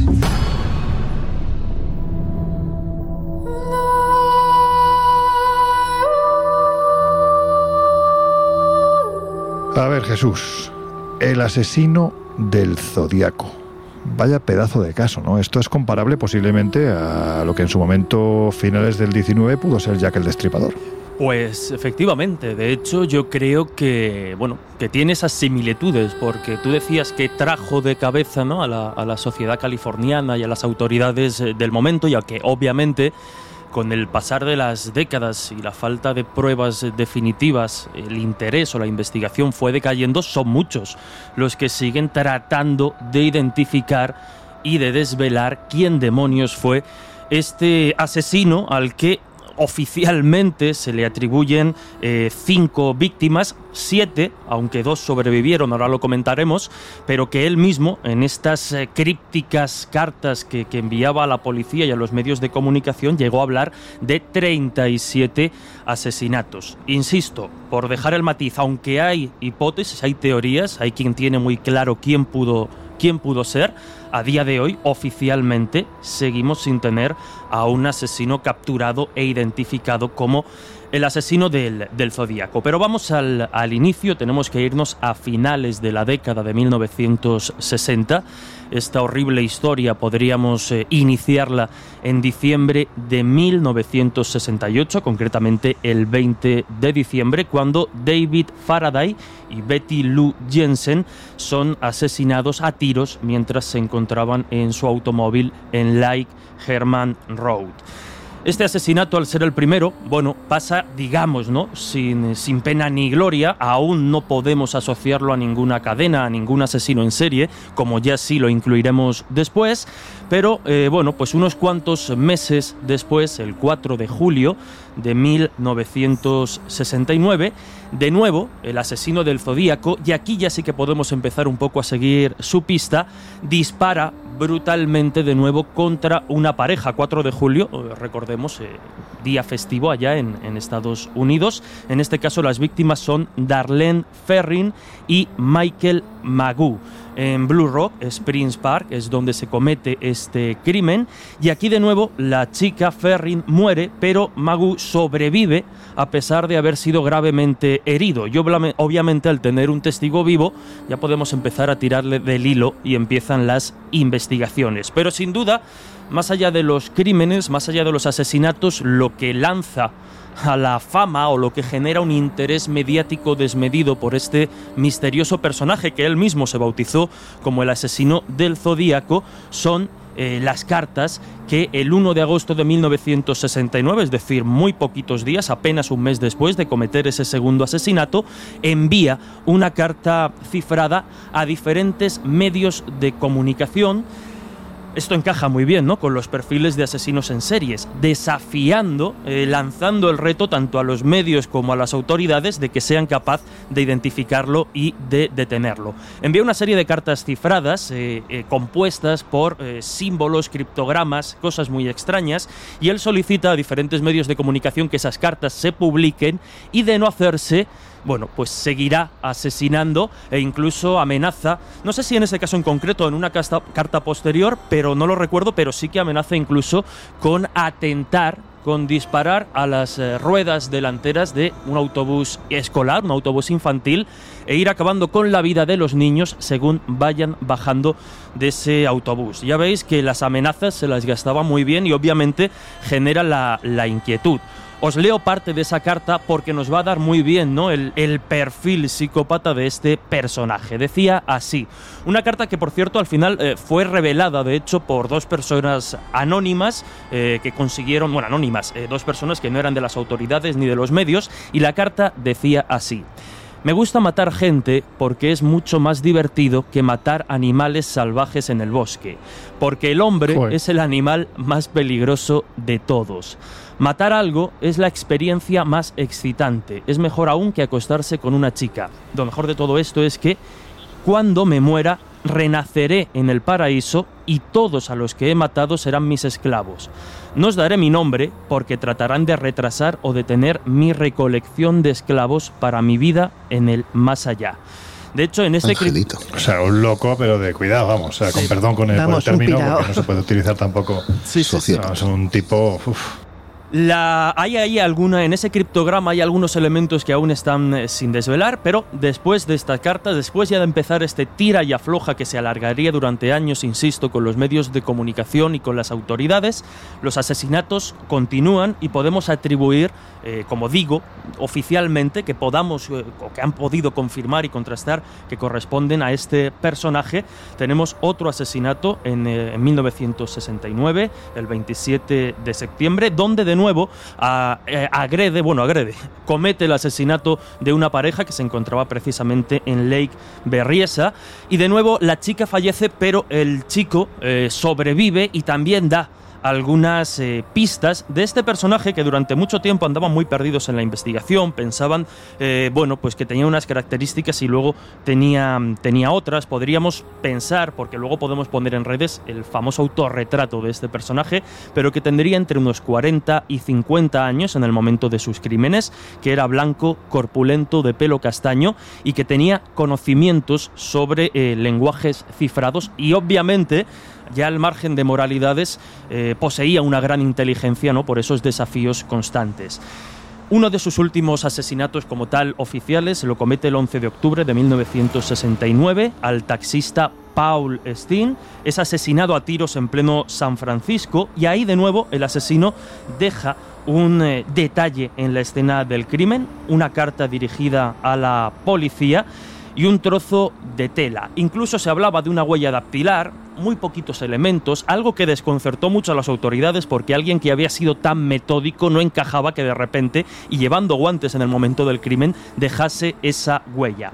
A ver, Jesús, el asesino del zodiaco. Vaya pedazo de caso, ¿no? Esto es comparable posiblemente a lo que en su momento, finales del 19, pudo ser Jack el Destripador. Pues efectivamente, de hecho yo creo que bueno que tiene esas similitudes, porque tú decías que trajo de cabeza ¿no? a, la, a la sociedad californiana y a las autoridades eh, del momento, ya que obviamente con el pasar de las décadas y la falta de pruebas definitivas, el interés o la investigación fue decayendo, son muchos los que siguen tratando de identificar y de desvelar quién demonios fue este asesino al que oficialmente se le atribuyen eh, cinco víctimas, siete, aunque dos sobrevivieron, ahora lo comentaremos, pero que él mismo, en estas eh, crípticas cartas que, que, enviaba a la policía y a los medios de comunicación, llegó a hablar de 37 asesinatos. Insisto, por dejar el matiz, aunque hay hipótesis, hay teorías, hay quien tiene muy claro quién pudo, quién pudo ser, a día de hoy oficialmente seguimos sin tener a un asesino capturado e identificado como el asesino del, del Zodíaco. Pero vamos al, al, inicio, tenemos que irnos a finales de la década de 1960. Esta horrible historia podríamos eh, iniciarla en diciembre de 1968, concretamente el 20 de diciembre, cuando David Faraday y Betty Lou Jensen son asesinados a tiros mientras se encontraban en su automóvil en Lake Herman Road. Este asesinato, al ser el primero, bueno, pasa, digamos, ¿no? Sin, sin, pena ni gloria. Aún no podemos asociarlo a ninguna cadena, a ningún asesino en serie, como ya sí lo incluiremos después. Pero, eh, bueno, pues unos cuantos meses después, el 4 de julio de 1969, de nuevo, el asesino del Zodíaco, y aquí ya sí que podemos empezar un poco a seguir su pista, dispara brutalmente de nuevo contra una pareja. 4 de julio, eh, recordemos, eh, día festivo allá en, en, Estados Unidos. En este caso las víctimas son Darlene Ferrin y Michael Magoo en Blue Rock, Springs Park, es donde se comete este crimen. Y aquí de nuevo la chica Ferrin muere, pero Magu sobrevive a pesar de haber sido gravemente herido. Y obviamente al tener un testigo vivo ya podemos empezar a tirarle del hilo y empiezan las investigaciones. Pero sin duda, más allá de los crímenes, más allá de los asesinatos, lo que lanza a la fama o lo que genera un interés mediático desmedido por este misterioso personaje que él mismo se bautizó como el asesino del zodíaco son eh, las cartas que el 1 de agosto de 1969, es decir, muy poquitos días, apenas un mes después de cometer ese segundo asesinato, envía una carta cifrada a diferentes medios de comunicación esto encaja muy bien ¿no? con los perfiles de asesinos en series, desafiando, eh, lanzando el reto tanto a los medios como a las autoridades de que sean capaces de identificarlo y de detenerlo. Envía una serie de cartas cifradas eh, eh, compuestas por símbolos, criptogramas, cosas muy extrañas, y él solicita a diferentes medios de comunicación que esas cartas se publiquen y de no hacerse bueno, pues seguirá asesinando e incluso amenaza, no sé si en ese caso en concreto en una carta posterior, pero no lo recuerdo, pero sí que amenaza incluso con atentar con disparar a las eh, ruedas delanteras de un autobús escolar, un autobús infantil, e ir acabando con la vida de los niños según vayan bajando de ese autobús. Ya veis que las amenazas se las gastaba muy bien y obviamente genera la, la inquietud. Os leo parte de esa carta porque nos va a dar muy bien ¿no? el, perfil psicópata de este personaje. Decía así, una carta que por cierto al final eh, fue revelada de hecho por dos personas anónimas eh, que consiguieron, bueno, anónimas, eh, dos personas que no eran de las autoridades ni de los medios, y la carta decía así. Me gusta matar gente porque es mucho más divertido que matar animales salvajes en el bosque, porque el hombre es el animal más peligroso de todos. Matar algo es la experiencia más excitante, es mejor aún que acostarse con una chica. Lo mejor de todo esto es que cuando me muera renaceré en el paraíso y todos a los que he matado serán mis esclavos. No os daré mi nombre porque tratarán de retrasar o detener mi recolección de esclavos para mi vida en el más allá. De hecho, en este O sea, un loco, pero de cuidado, vamos. O sea, con perdón con el, término, porque no se puede utilizar tampoco. Sí, sí, sí. es un tipo. La, hay ahí alguna, en ese criptograma hay algunos elementos que aún están eh, sin desvelar, pero después de estas cartas, después ya de empezar este tira y afloja que se alargaría durante años, insisto, con los medios de comunicación y con las autoridades, los asesinatos continúan y podemos atribuir, eh, como digo, oficialmente, que podamos, eh, o que han podido confirmar y contrastar que corresponden a este personaje. Tenemos otro asesinato en, en 1969, el 27 de septiembre, donde de nuevo eh, agrede, bueno, agrede, comete el asesinato de una pareja que se encontraba precisamente en Lake Berriesa. Y de nuevo la chica fallece pero el chico eh, sobrevive y también da algunas eh, pistas de este personaje que durante mucho tiempo andaban muy perdidos en la investigación, pensaban, eh, bueno, pues que tenía unas características y luego tenía, tenía otras. Podríamos pensar, porque luego podemos poner en redes el famoso autorretrato de este personaje, pero que tendría entre unos 40 y 50 años en el momento de sus crímenes, que era blanco, corpulento, de pelo castaño y que tenía conocimientos sobre eh, lenguajes cifrados y obviamente ya al margen de moralidades, eh, poseía una gran inteligencia ¿no? por esos desafíos constantes. Uno de sus últimos asesinatos como tal oficiales lo comete el 11 de octubre de 1969 al taxista Paul Steen. Es asesinado a tiros en pleno San Francisco y ahí de nuevo el asesino deja un eh, detalle en la escena del crimen, una carta dirigida a la policía y un trozo de tela. Incluso se hablaba de una huella dactilar, muy poquitos elementos, algo que desconcertó mucho a las autoridades porque alguien que había sido tan metódico no encajaba que de repente, y llevando guantes en el momento del crimen, dejase esa huella.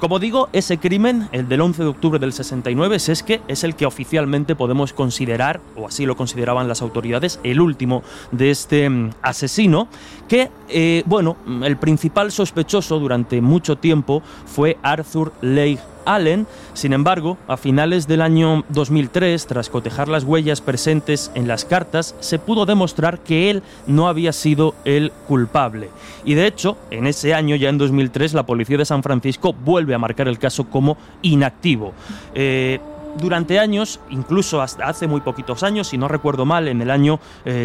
Como digo, ese crimen, el del 11 de octubre del 69, es que es el que oficialmente podemos considerar, o así lo consideraban las autoridades, el último de este mm, asesino, que, eh, bueno, el principal sospechoso durante mucho tiempo fue Arthur Leigh Allen. Sin embargo, a finales del año 2003, tras cotejar las huellas presentes en las cartas, se pudo demostrar que él no había sido el culpable. Y de hecho, en ese año, ya en 2003, la policía de San Francisco vuelve a marcar el caso como inactivo. Eh, durante años, incluso hasta hace muy poquitos años, si no recuerdo mal, en el año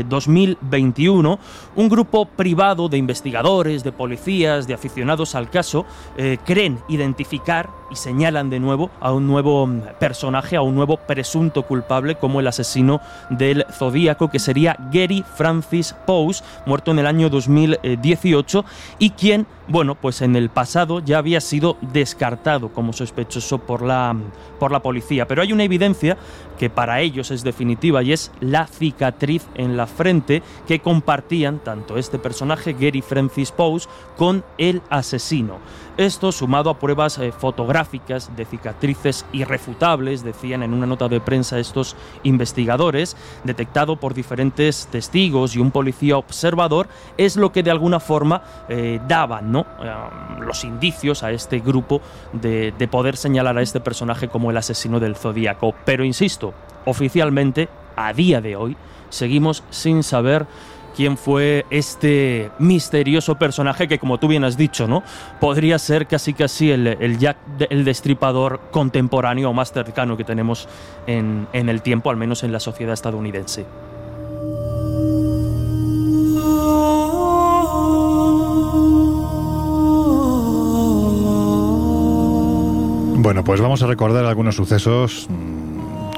2021, eh, un grupo privado de investigadores, de policías, de aficionados al caso, eh, creen identificar y señalan de nuevo a un nuevo mm, personaje, a un nuevo presunto culpable como el asesino del Zodíaco, que sería Gary Francis Pose, muerto en el año 2018 y quien, bueno, pues en el pasado ya había sido descartado como sospechoso por la, por la policía. Pero hay una evidencia que para ellos es definitiva y es la cicatriz en la frente que compartían tanto este personaje, Gary Francis Pose, con el asesino. Esto sumado a pruebas eh, fotográficas de cicatrices irrefutables, decían en una nota de prensa estos investigadores, detectado por diferentes testigos y un policía observador, es lo que de alguna forma eh, daban ¿no? Eh, los indicios a este grupo de, de poder señalar a este personaje como el asesino del zodíaco. Pero insisto, oficialmente, a día de hoy, seguimos sin saber quién fue este misterioso personaje que, como tú bien has dicho, ¿no? Podría ser casi casi el, el Jack, el destripador contemporáneo o más cercano que tenemos en, en el tiempo, al menos en la sociedad estadounidense. Bueno, pues vamos a recordar algunos sucesos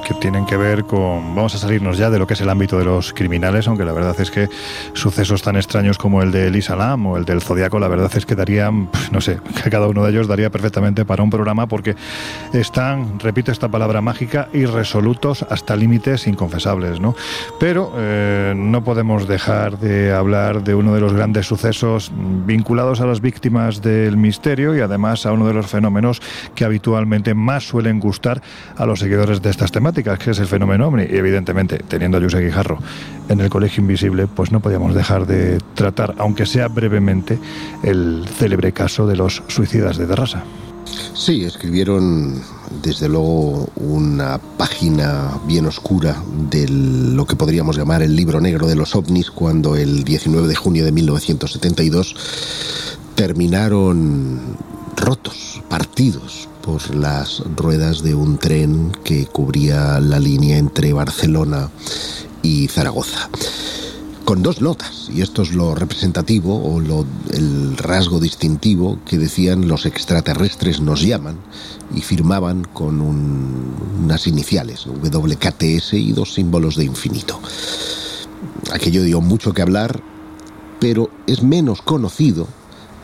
que tienen que ver con, vamos a salirnos ya de lo que es el ámbito de los criminales, aunque la verdad es que sucesos tan extraños como el de Elisa Lam o el del Zodíaco, la verdad es que darían, no sé, que cada uno de ellos daría perfectamente para un programa porque están, repito esta palabra mágica, irresolutos hasta límites inconfesables, ¿no? Pero eh, no podemos dejar de hablar de uno de los grandes sucesos vinculados a las víctimas del misterio y además a uno de los fenómenos que habitualmente más suelen gustar a los seguidores de estas temáticas que es el fenómeno OVNI. Y evidentemente, teniendo a José Guijarro en el Colegio Invisible, pues no podíamos dejar de tratar, aunque sea brevemente, el célebre caso de los suicidas de Terrassa. Sí, escribieron desde luego una página bien oscura de lo que podríamos llamar el libro negro de los ovnis cuando el 19 de junio de 1972 terminaron rotos, partidos por las ruedas de un tren que cubría la línea entre Barcelona y Zaragoza. Con dos notas, y esto es lo representativo o el rasgo distintivo que decían los extraterrestres nos llaman y firmaban con unas iniciales, WKTS y dos símbolos de infinito. Aquello dio mucho que hablar, pero es menos conocido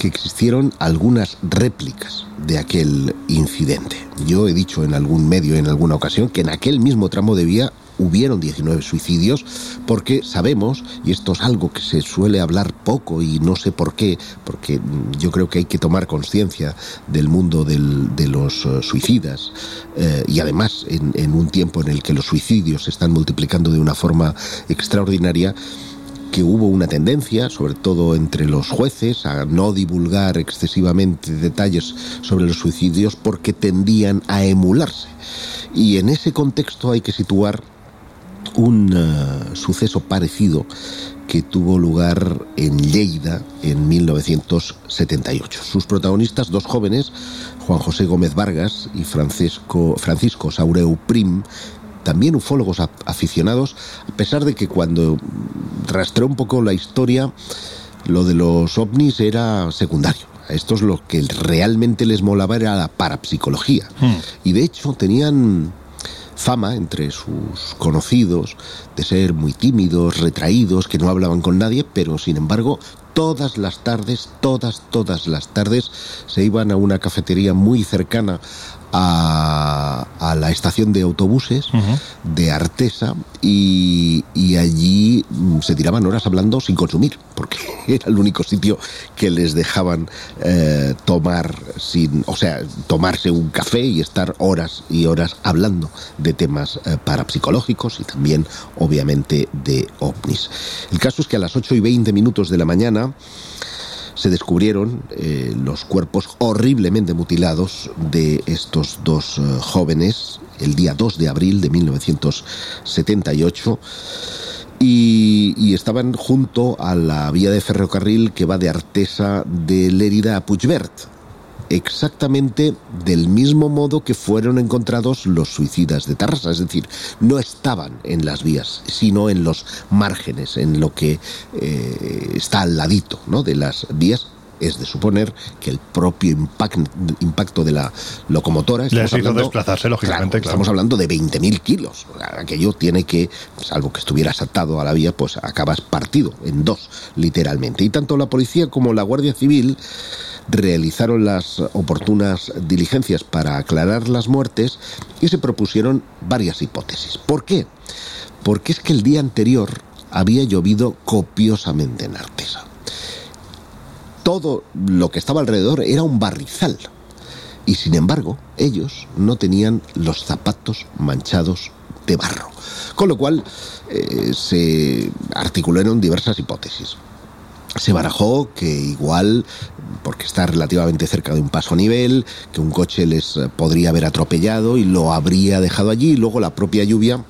que existieron algunas réplicas de aquel incidente. Yo he dicho en algún medio, en alguna ocasión, que en aquel mismo tramo de vía hubieron 19 suicidios porque sabemos, y esto es algo que se suele hablar poco y no sé por qué, porque yo creo que hay que tomar conciencia del mundo de los eh, suicidas eh, y además en, en un tiempo en el que los suicidios se están multiplicando de una forma extraordinaria, que hubo una tendencia, sobre todo entre los jueces, a no divulgar excesivamente detalles sobre los suicidios porque tendían a emularse. Y en ese contexto hay que situar un uh, suceso parecido que tuvo lugar en Lleida en 1978. Sus protagonistas, dos jóvenes, Juan José Gómez Vargas y Francisco, Francisco Saureu Prim, también ufólogos aficionados, a pesar de que cuando rastreó un poco la historia, lo de los ovnis era secundario. A estos lo que realmente les molaba era la parapsicología. Hmm. Y de hecho tenían fama entre sus conocidos de ser muy tímidos, retraídos, que no hablaban con nadie, pero sin embargo todas las tardes, todas, todas las tardes se iban a una cafetería muy cercana a, la estación de autobuses de Artesa y, allí mm, se tiraban horas hablando sin consumir, porque era el único sitio que les dejaban eh, tomar sin, o sea, tomarse un café y estar horas y horas hablando de temas eh, parapsicológicos y también, obviamente, de ovnis. El caso es que a las 8 y 20 minutos de la mañana se descubrieron eh, los cuerpos horriblemente mutilados de estos dos eh, jóvenes el día 2 de abril de 1978 y, y, estaban junto a la vía de ferrocarril que va de Artesa de Lérida a Puigvert exactamente del mismo modo que fueron encontrados los suicidas de Tarrasa, es decir, no estaban en las vías, sino en los márgenes, en lo que eh, está al ladito ¿no? de las vías es de suponer que el propio impacto de la locomotora... Les hizo desplazarse, lógicamente, Estamos hablando de 20.000 kilos. Aquello tiene que, salvo que estuvieras atado a la vía, pues acabas partido en dos, literalmente. Y tanto la policía como la Guardia Civil realizaron las oportunas diligencias para aclarar las muertes y se propusieron varias hipótesis. ¿Por qué? Porque es que el día anterior había llovido copiosamente en Artesa. Todo lo que estaba alrededor era un barrizal. Y sin embargo, ellos no tenían los zapatos manchados de barro. Con lo cual eh, se articularon diversas hipótesis se barajó que igual, porque está relativamente cerca de un paso a nivel, que un coche les podría haber atropellado y lo habría dejado allí y luego la propia lluvia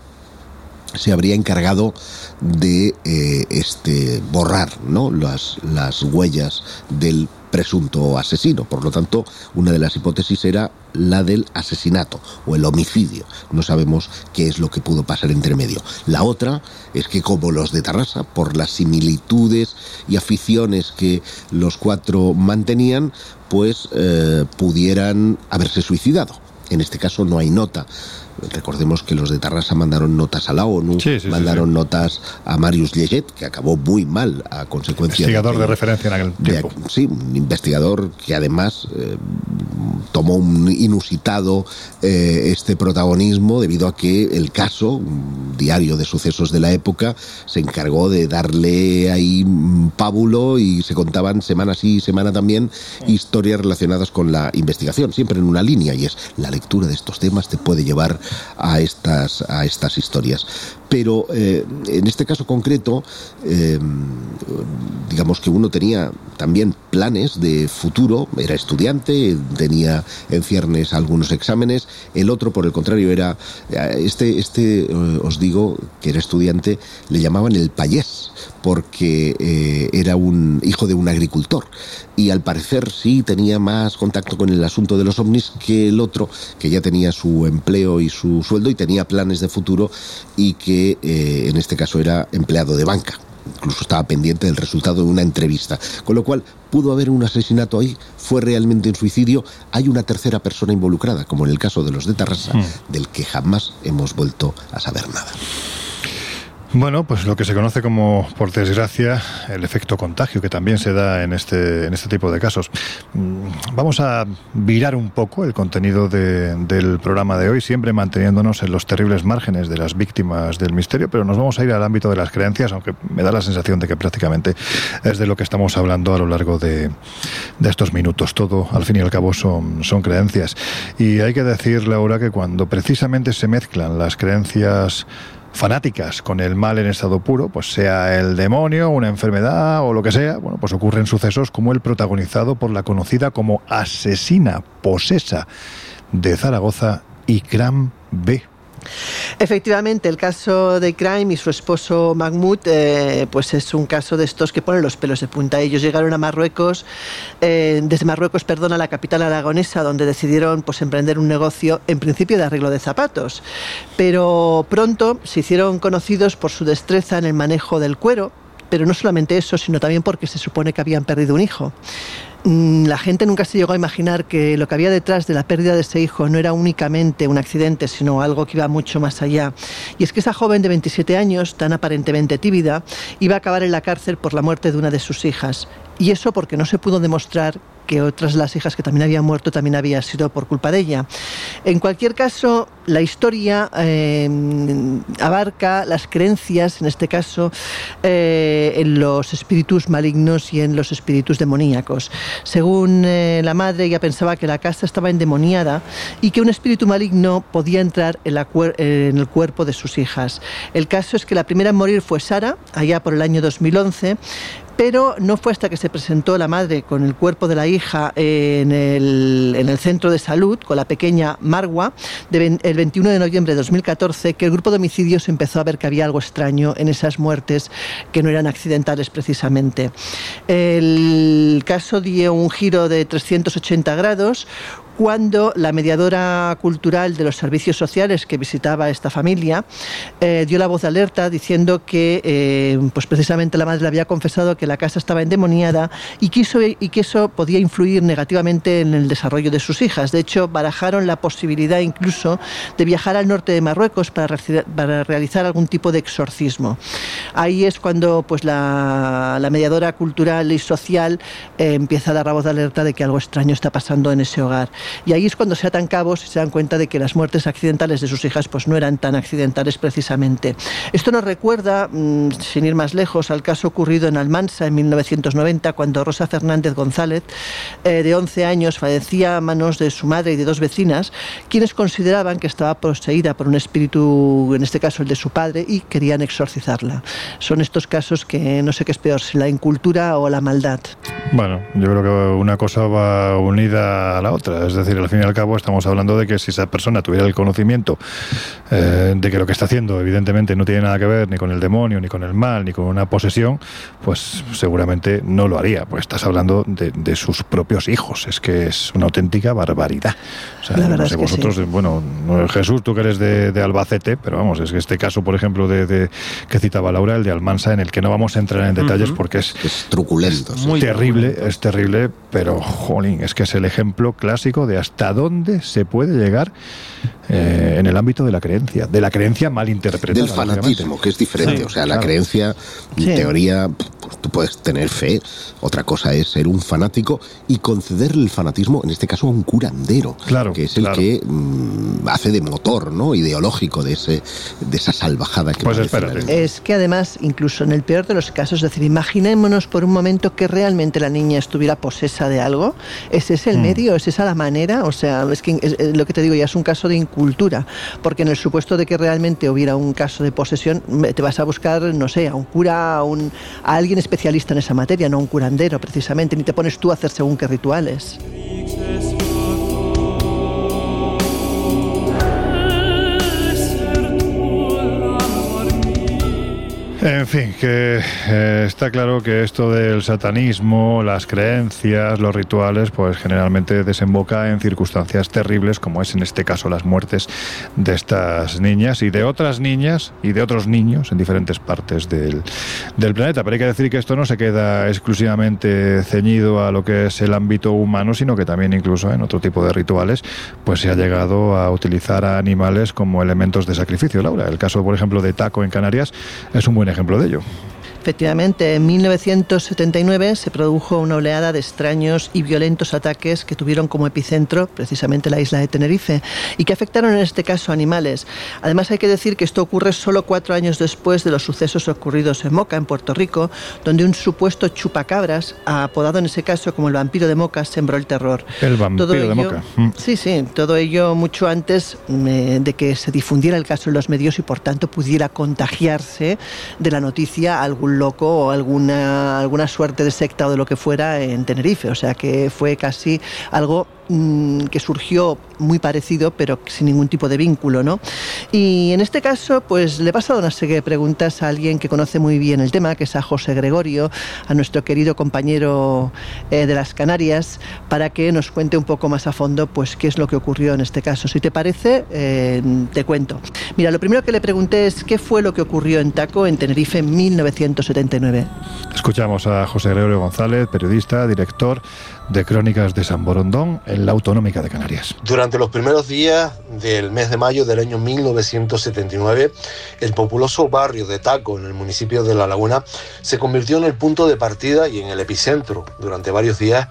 se habría encargado de eh, este borrar ¿no? las, las huellas del presunto asesino. Por lo tanto, una de las hipótesis era la del asesinato o el homicidio. No sabemos qué es lo que pudo pasar entre medio. La otra es que como los de Tarrasa, por las similitudes y aficiones que los cuatro mantenían, pues eh, pudieran haberse suicidado. En este caso no hay nota Recordemos que los de Tarrasa mandaron notas a la ONU, mandaron notas a Marius Lleget, que acabó muy mal a consecuencia investigador de, referencia en aquel tiempo. sí, un investigador que además eh, tomó un inusitado eh, este protagonismo debido a que el caso, un diario de sucesos de la época, se encargó de darle ahí pábulo y se contaban semana sí, semana también historias relacionadas con la investigación, siempre en una línea y es la lectura de estos temas te puede llevar a estas, a estas historias. Pero eh, en este caso concreto, eh, digamos que uno tenía también planes de futuro, era estudiante, tenía en ciernes algunos exámenes, el otro por el contrario era, este, este os digo que era estudiante, le llamaban el payés, porque eh, era un hijo de un agricultor y al parecer sí tenía más contacto con el asunto de los ovnis que el otro, que ya tenía su empleo y su sueldo y tenía planes de futuro y que eh, en este caso era empleado de banca. Incluso estaba pendiente del resultado de una entrevista. Con lo cual, pudo haber un asesinato ahí, fue realmente un suicidio. Hay una tercera persona involucrada, como en el caso de los de Tarrasa, hmm. del que jamás hemos vuelto a saber nada. Bueno, pues lo que se conoce como, por desgracia, el efecto contagio que también se da en este, en este tipo de casos. Mm, vamos a virar un poco el contenido del programa de hoy, siempre manteniéndonos en los terribles márgenes de las víctimas del misterio, pero nos vamos a ir al ámbito de las creencias, aunque me da la sensación de que prácticamente es de lo que estamos hablando a lo largo de, de estos minutos. Todo, al fin y al cabo, son, son creencias. Y hay que decir, Laura, que cuando precisamente se mezclan las creencias fanáticas con el mal en estado puro, pues sea el demonio, una enfermedad o lo que sea, bueno, pues ocurren sucesos como el protagonizado por la conocida como asesina posesa de Zaragoza, Ikram B. Efectivamente, el caso de Crime y su esposo Mahmoud, eh, pues es un caso de estos que ponen los pelos de punta. Ellos llegaron a Marruecos, eh, desde Marruecos, perdón, a la capital aragonesa, donde decidieron pues emprender un negocio, en principio de arreglo de zapatos. Pero pronto se hicieron conocidos por su destreza en el manejo del cuero pero no solamente eso, sino también porque se supone que habían perdido un hijo. Mm, la gente nunca se llegó a imaginar que lo que había detrás de la pérdida de ese hijo no era únicamente un accidente, sino algo que iba mucho más allá. Y es que esa joven de 27 años, tan aparentemente tímida, iba a acabar en la cárcel por la muerte de una de sus hijas. Y eso porque no se pudo demostrar que otras las hijas que también habían muerto también había sido por culpa de ella. En cualquier caso, la historia eh, abarca las creencias, en este caso, eh, en los espíritus malignos y en los espíritus demoníacos. Según eh, la madre, ella pensaba que la casa estaba endemoniada y que un espíritu maligno podía entrar en, en el cuerpo de sus hijas. El caso es que la primera en morir fue Sara, allá por el año 2011, pero no fue hasta que se presentó la madre con el cuerpo de la hija en el, centro de salud, con la pequeña Marwa, el 21 de noviembre de 2014, que el grupo de homicidios empezó a ver que había algo extraño en esas muertes que no eran accidentales precisamente. El caso dio un giro de 380 grados, cuando la mediadora cultural de los servicios sociales que visitaba esta familia eh, dio la voz de alerta diciendo que eh, pues precisamente la madre le había confesado que la casa estaba endemoniada y que, eso, y que eso podía influir negativamente en el desarrollo de sus hijas. De hecho, barajaron la posibilidad incluso de viajar al norte de Marruecos para, realizar algún tipo de exorcismo. Ahí es cuando pues, la, mediadora cultural y social eh, empieza a dar la voz de alerta de que algo extraño está pasando en ese hogar. Y ahí es cuando se atan cabos y se dan cuenta de que las muertes accidentales de sus hijas pues no eran tan accidentales precisamente. Esto nos recuerda, mm, sin ir más lejos, al caso ocurrido en Almansa en 1990, cuando Rosa Fernández González, eh, de 11 años, fallecía a manos de su madre y de dos vecinas, quienes consideraban que estaba poseída por un espíritu, en este caso el de su padre, y querían exorcizarla. Son estos casos que no sé qué es peor, si la incultura o la maldad. Bueno, yo creo que una cosa va unida a la otra. Es decir, al fin y al cabo estamos hablando de que si esa persona tuviera el conocimiento eh, de que lo que está haciendo evidentemente no tiene nada que ver ni con el demonio, ni con el mal, ni con una posesión, pues seguramente no lo haría. Pues estás hablando de, sus propios hijos. Es que es una auténtica barbaridad. O sea, no sé, vosotros, bueno, Jesús, tú que eres de, Albacete, pero vamos, es que este caso, por ejemplo, de, que citaba Laura, el de Almansa, en el que no vamos a entrar en detalles porque es, es truculento. muy terrible, es terrible, pero, jolín, es que es el ejemplo clásico de hasta dónde se puede llegar eh, en el ámbito de la creencia, de la creencia mal interpretada. Del fanatismo, que es diferente. o sea, la creencia, en teoría, pues, tú puedes tener fe. Otra cosa es ser un fanático y concederle el fanatismo, en este caso, a un curandero. Claro. Que es el que mm, hace de motor ¿no? ideológico de, ese, de esa salvajada que pues Es que además, incluso en el peor de los casos, es decir, imaginémonos por un momento que realmente la niña estuviera posesa de algo. ¿Ese es el mm. medio? ¿Es esa la manera? O sea, es que lo que te digo ya es un caso de cultura, porque en el supuesto de que realmente hubiera un caso de posesión, te vas a buscar, no sé, a un cura, a, un, a alguien especialista en esa materia, no a un curandero precisamente, ni te pones tú a hacer según qué rituales. En fin, que eh, está claro que esto del satanismo, las creencias, los rituales, pues generalmente desemboca en circunstancias terribles, como es en este caso las muertes de estas niñas y de otras niñas y de otros niños en diferentes partes del, planeta. Pero hay que decir que esto no se queda exclusivamente ceñido a lo que es el ámbito humano, sino que también incluso en otro tipo de rituales, pues se ha llegado a utilizar a animales como elementos de sacrificio. Laura, el caso, por ejemplo, de Taco en Canarias es un buen ejemplo de ello. Efectivamente, en 1979 se produjo una oleada de extraños y violentos ataques que tuvieron como epicentro precisamente la isla de Tenerife y que afectaron en este caso a animales. Además hay que decir que esto ocurre solo cuatro años después de los sucesos ocurridos en Moca, en Puerto Rico, donde un supuesto chupacabras, apodado en ese caso como el vampiro de Moca, sembró el terror. El vampiro de Moca. Mm. Sí, sí, todo ello mucho antes eh, de que se difundiera el caso en los medios y por tanto pudiera contagiarse de la noticia algún loco o alguna, alguna suerte de secta o de lo que fuera en Tenerife. O sea que fue casi algo mm, que surgió muy parecido, pero sin ningún tipo de vínculo, ¿no? Y en este caso, pues le he pasado una serie de preguntas a alguien que conoce muy bien el tema, que es a José Gregorio, a nuestro querido compañero eh, de las Canarias, para que nos cuente un poco más a fondo, pues qué es lo que ocurrió en este caso. Si te parece, eh, te cuento. Mira, lo primero que le pregunté es qué fue lo que ocurrió en Taco, en Tenerife, en 1979. Escuchamos a José Gregorio González, periodista, director de Crónicas de San Borondón en la Autonómica de Canarias. Durante los primeros días del mes de mayo del año 1979, el populoso barrio de Taco, en el municipio de La Laguna, se convirtió en el punto de partida y en el epicentro durante varios días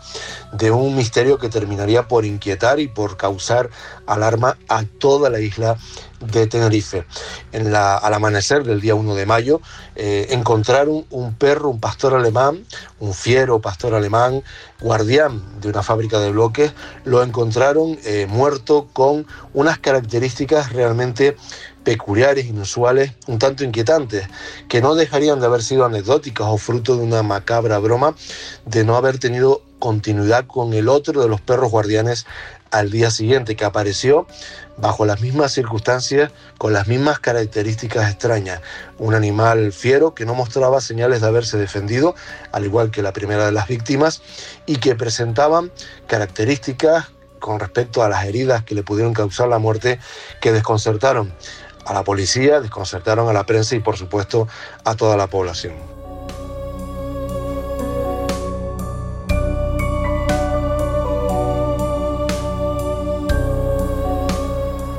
de un misterio que terminaría por inquietar y por causar alarma a toda la isla de Tenerife. En la, al amanecer del día 1 de mayo eh, encontraron un perro, un pastor alemán, un fiero pastor alemán, guardián de una fábrica de bloques, lo encontraron eh, muerto con unas características realmente peculiares, inusuales, un tanto inquietantes, que no dejarían de haber sido anecdóticas o fruto de una macabra broma de no haber tenido continuidad con el otro de los perros guardianes al día siguiente, que apareció bajo las mismas circunstancias, con las mismas características extrañas. Un animal fiero que no mostraba señales de haberse defendido, al igual que la primera de las víctimas, y que presentaban características con respecto a las heridas que le pudieron causar la muerte que desconcertaron a la policía, desconcertaron a la prensa y por supuesto a toda la población.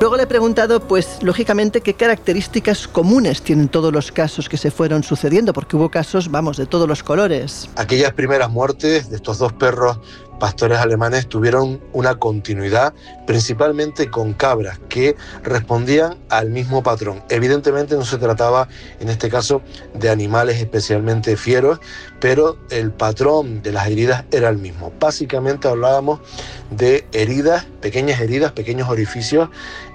Luego le he preguntado, pues lógicamente, qué características comunes tienen todos los casos que se fueron sucediendo, porque hubo casos, vamos, de todos los colores. Aquellas primeras muertes de estos dos perros pastores alemanes tuvieron una continuidad, principalmente con cabras, que respondían al mismo patrón. Evidentemente no se trataba, en este caso, de animales especialmente fieros, pero el patrón de las heridas era el mismo. Básicamente hablábamos de heridas, pequeñas heridas, pequeños orificios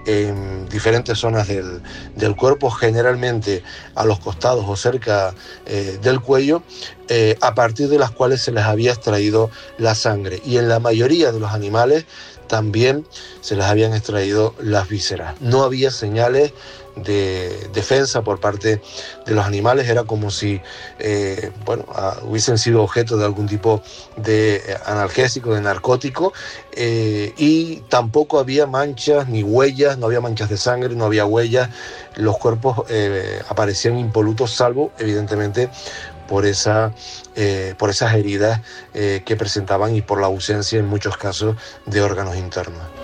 en diferentes zonas del, cuerpo, generalmente a los costados o cerca eh, del cuello, eh, a partir de las cuales se les había extraído la sangre. Y en la mayoría de los animales también se les habían extraído las vísceras. No había señales de defensa por parte de los animales, era como si eh, bueno, hubiesen sido objeto de algún tipo de eh, analgésico, de narcótico, eh, y tampoco había manchas ni huellas, no había manchas de sangre, no había huellas, los cuerpos aparecían impolutos, salvo evidentemente por, esa, por esas heridas que presentaban y por la ausencia en muchos casos de órganos internos.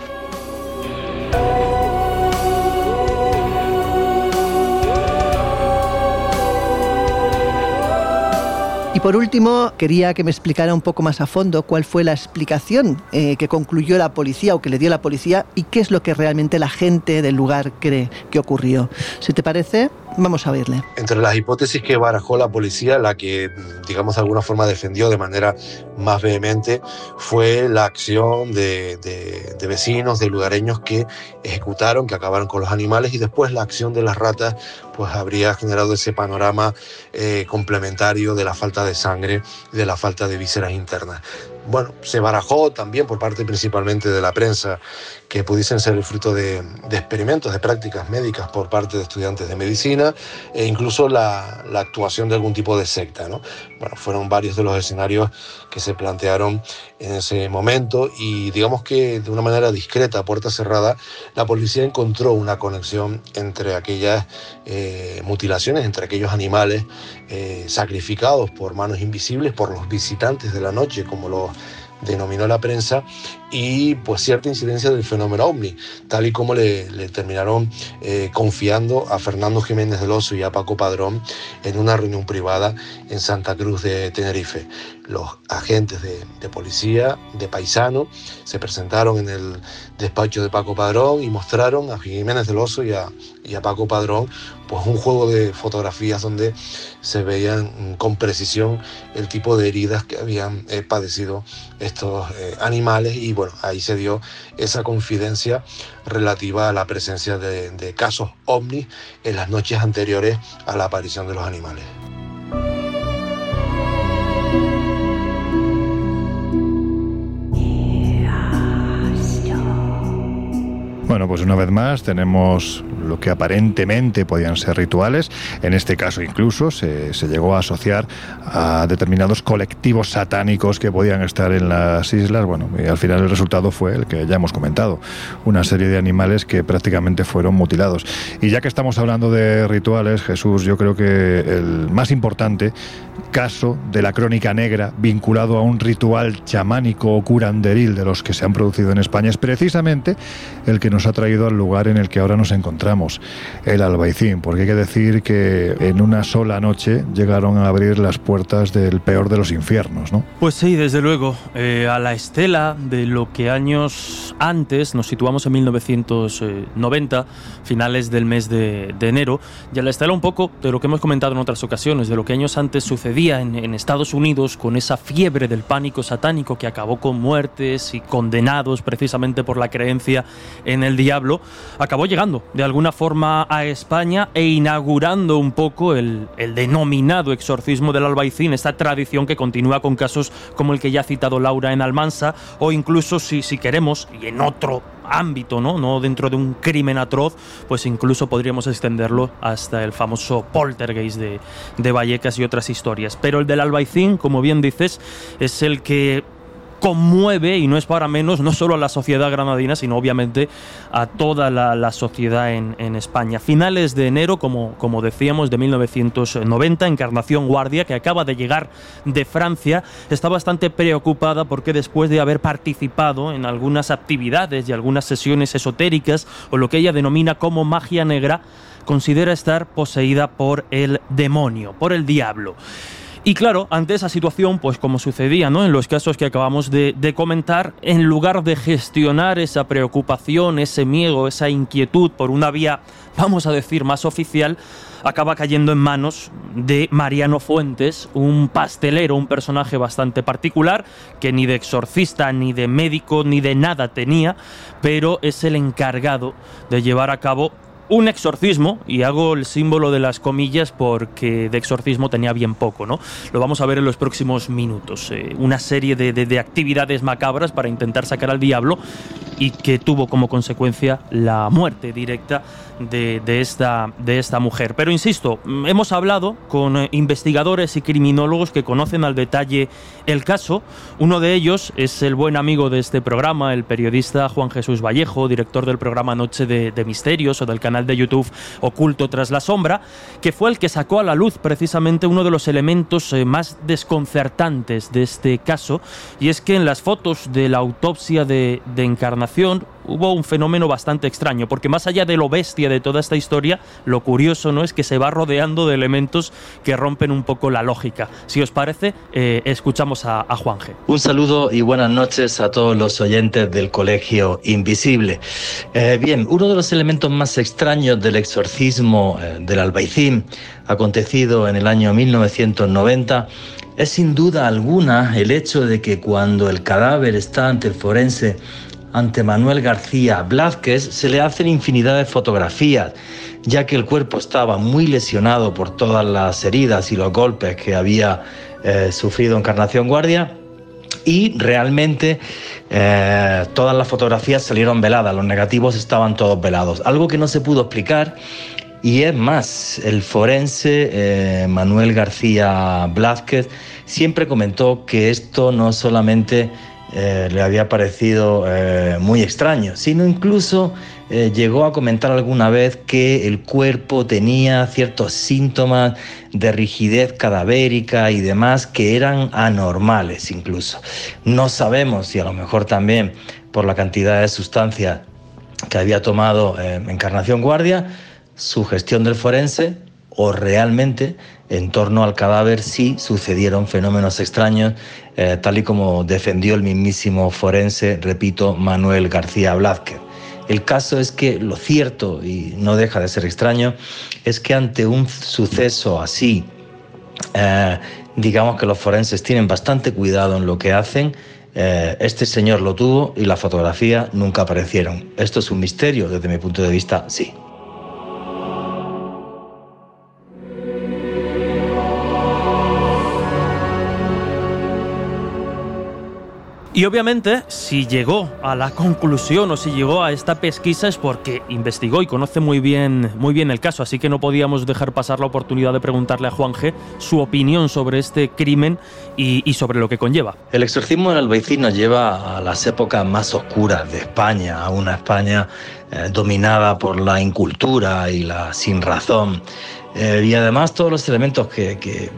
Por último, quería que me explicara un poco más a fondo cuál fue la explicación eh, que concluyó la policía o que le dio la policía y qué es lo que realmente la gente del lugar cree que ocurrió. Si te parece, Vamos a verle. Entre las hipótesis que barajó la policía, la que, digamos, de alguna forma defendió de manera más vehemente fue la acción de, vecinos, de lugareños que ejecutaron, que acabaron con los animales y después la acción de las ratas, pues habría generado ese panorama eh, complementario de la falta de sangre, de la falta de vísceras internas bueno, se barajó también por parte principalmente de la prensa pudiesen ser el fruto de, experimentos, de prácticas médicas por parte de estudiantes de medicina e incluso la, actuación de algún tipo de secta. ¿no? Bueno, fueron varios de los escenarios que se plantearon en ese momento y digamos que de una manera discreta, puerta cerrada, la policía encontró una conexión entre aquellas eh, mutilaciones, entre aquellos animales eh, sacrificados por manos invisibles, por los visitantes de la noche, como los denominó la prensa, y pues cierta incidencia del fenómeno ovni, tal y como le, terminaron eh, confiando a Fernando Jiménez del Oso y a Paco Padrón en una reunión privada en Santa Cruz de Tenerife. Los agentes de, policía, de paisano, se presentaron en el despacho de Paco Padrón y mostraron a Jiménez del Oso y a, y a Paco Padrón pues un juego de fotografías donde se veían con precisión el tipo de heridas que habían eh, padecido estos eh, animales y bueno, ahí se dio esa confidencia relativa a la presencia de, de casos ovnis en las noches anteriores a la aparición de los animales. Bueno, pues una vez más tenemos lo que aparentemente podían ser rituales. En este caso incluso se, se llegó a asociar a determinados colectivos satánicos que podían estar en las islas. Bueno, y al final el resultado fue el que ya hemos comentado, una serie de animales que prácticamente fueron mutilados. Y ya que estamos hablando de rituales, Jesús, yo creo que el más importante caso de la crónica negra vinculado a un ritual chamánico o curanderil de los que se han producido en España es precisamente el que nos ha traído al lugar en el que ahora nos encontramos, el Albaicín, porque hay que decir que en una sola noche llegaron a abrir las puertas del peor de los infiernos, ¿no? Pues sí, desde luego, eh, a la estela de lo que años antes, nos situamos en 1990, finales del mes de, de enero, y a la estela un poco de lo que hemos comentado en otras ocasiones, de lo que años antes sucedía en, en Estados Unidos con esa fiebre del pánico satánico que acabó con muertes y condenados precisamente por la creencia en el diablo, acabó llegando de alguna forma a España e inaugurando un poco el, el denominado exorcismo del albaicín, esta tradición que continúa con casos como el que ya ha citado Laura en Almansa, o incluso si, si queremos, y en otro ámbito, ¿no? no dentro de un crimen atroz, pues incluso podríamos extenderlo hasta el famoso poltergeist de, de Vallecas y otras historias. Pero el del albaicín, como bien dices, es el que conmueve, y no es para menos, no solo a la sociedad granadina, sino obviamente a toda la, sociedad en, en, España. Finales de enero, como, como decíamos, de 1990, Encarnación Guardia, que acaba de llegar de Francia, está bastante preocupada porque después de haber participado en algunas actividades y algunas sesiones esotéricas, o lo que ella denomina como magia negra, considera estar poseída por el demonio, por el diablo. Y claro, ante esa situación, pues como sucedía ¿no? en los casos que acabamos de, de, comentar, en lugar de gestionar esa preocupación, ese miedo, esa inquietud por una vía, vamos a decir, más oficial, acaba cayendo en manos de Mariano Fuentes, un pastelero, un personaje bastante particular, que ni de exorcista, ni de médico, ni de nada tenía, pero es el encargado de llevar a cabo un exorcismo, y hago el símbolo de las comillas porque de exorcismo tenía bien poco, ¿no? Lo vamos a ver en los próximos minutos. Eh, una serie de, de, de, actividades macabras para intentar sacar al diablo y que tuvo como consecuencia la muerte directa de, esta, de esta mujer. Pero insisto, hemos hablado con eh, investigadores y criminólogos que conocen al detalle el caso. Uno de ellos es el buen amigo de este programa, el periodista Juan Jesús Vallejo, director del programa Noche de, Misterios o del canal de YouTube Oculto tras la sombra, que fue el que sacó a la luz precisamente uno de los elementos eh, más desconcertantes de este caso, y es que en las fotos de la autopsia de Encarnación hubo un fenómeno bastante extraño, porque más allá de lo bestia de toda esta historia, lo curioso no es que se va rodeando de elementos que rompen un poco la lógica. Si os parece, eh, escuchamos a, a Juanje. Un saludo y buenas noches a todos los oyentes del Colegio Invisible. Eh, bien, uno de los elementos más extraños del exorcismo eh, del Albaicín, acontecido en el año 1990, es sin duda alguna el hecho de que cuando el cadáver está ante el forense ante Manuel García Blázquez se le hacen infinidad de fotografías, ya que el cuerpo estaba muy lesionado por todas las heridas y los golpes que había eh, sufrido Encarnación Guardia. Y realmente eh, todas las fotografías salieron veladas, los negativos estaban todos velados. Algo que no se pudo explicar y es más, el forense eh, Manuel García Blázquez siempre comentó que esto no solamente eh, le había parecido eh, muy extraño, sino incluso eh, llegó a comentar alguna vez que el cuerpo tenía ciertos síntomas de rigidez cadavérica y demás que eran anormales incluso. No sabemos si a lo mejor también por la cantidad de sustancias que había tomado Encarnación Guardia, su gestión del forense o realmente en torno al cadáver sí sucedieron fenómenos extraños, eh, tal y como defendió el mismísimo forense, repito, Manuel García Blázquez. El caso es que lo cierto, y no deja de ser extraño, es que ante un suceso así, eh, digamos que los forenses tienen bastante cuidado en lo que hacen, eh, este señor lo tuvo y la fotografía nunca aparecieron. ¿Esto es un misterio? Desde mi punto de vista, sí. Y obviamente, si llegó a la conclusión o si llegó a esta pesquisa es porque investigó y conoce muy bien, muy bien el caso, así que no podíamos dejar pasar la oportunidad de preguntarle a Juan G su opinión sobre este crimen y, sobre lo que conlleva. El exorcismo en Albaicín nos lleva a las épocas más oscuras de España, a una España eh, dominada por la incultura y la sin razón. Eh, y además todos los elementos que, que,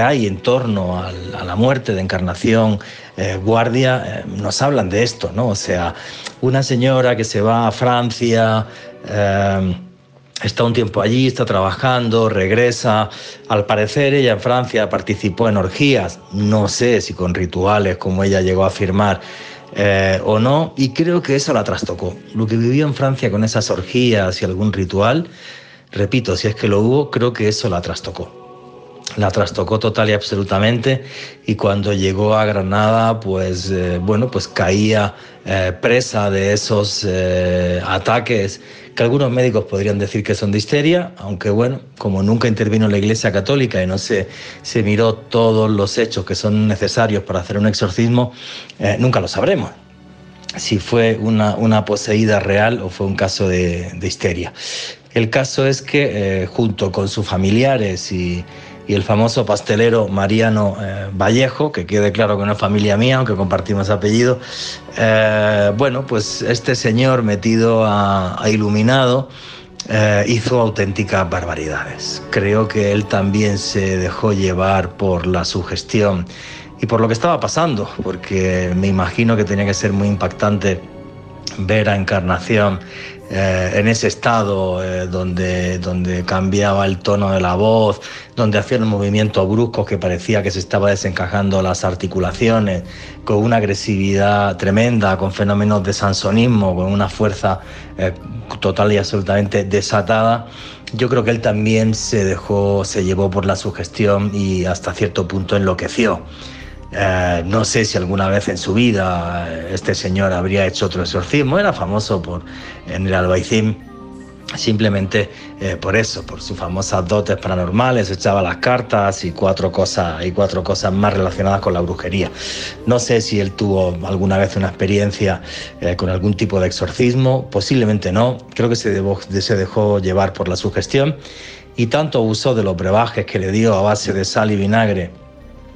hay en torno a la muerte de Encarnación eh, Guardia nos hablan de esto, ¿no? O sea, una señora que se va a Francia está un tiempo allí, está trabajando, regresa. Al parecer ella en Francia participó en orgías, no sé si con rituales como ella llegó a afirmar eh, o no, y creo que eso la trastocó. Lo que vivió en Francia con esas orgías y algún ritual, repito, si es que lo hubo, creo que eso la trastocó la trastocó total y absolutamente y cuando llegó a Granada pues eh, bueno pues caía eh, presa de esos eh, ataques que algunos médicos podrían decir que son de histeria aunque bueno como nunca intervino la Iglesia Católica y no se, se miró todos los hechos que son necesarios para hacer un exorcismo nunca lo sabremos si fue una, una, poseída real o fue un caso de, de histeria. El caso es que junto con sus familiares y, y el famoso pastelero Mariano eh, Vallejo, que quede claro que no es familia mía, aunque compartimos apellido. Eh, bueno, pues este señor metido a, iluminado eh, hizo auténticas barbaridades. Creo que él también se dejó llevar por la sugestión y por lo que estaba pasando, porque me imagino que tenía que ser muy impactante ver a Encarnación eh, en ese estado eh, donde, donde cambiaba el tono de la voz, donde hacía un movimiento brusco que parecía que se estaba desencajando las articulaciones, con una agresividad tremenda, con fenómenos de sansonismo, con una fuerza eh, total y absolutamente desatada. Yo creo que él también se dejó, se llevó por la sugestión y hasta cierto punto enloqueció. Eh, no sé si alguna vez en su vida eh, este señor habría hecho otro exorcismo. Era famoso por, en el Albaicín simplemente eh, por eso, por sus famosas dotes paranormales, echaba las cartas y cuatro cosas y cuatro cosas más relacionadas con la brujería. No sé si él tuvo alguna vez una experiencia con algún tipo de exorcismo, posiblemente no. Creo que se, se dejó llevar por la sugestión y tanto abusó de los brebajes que le dio a base de sal y vinagre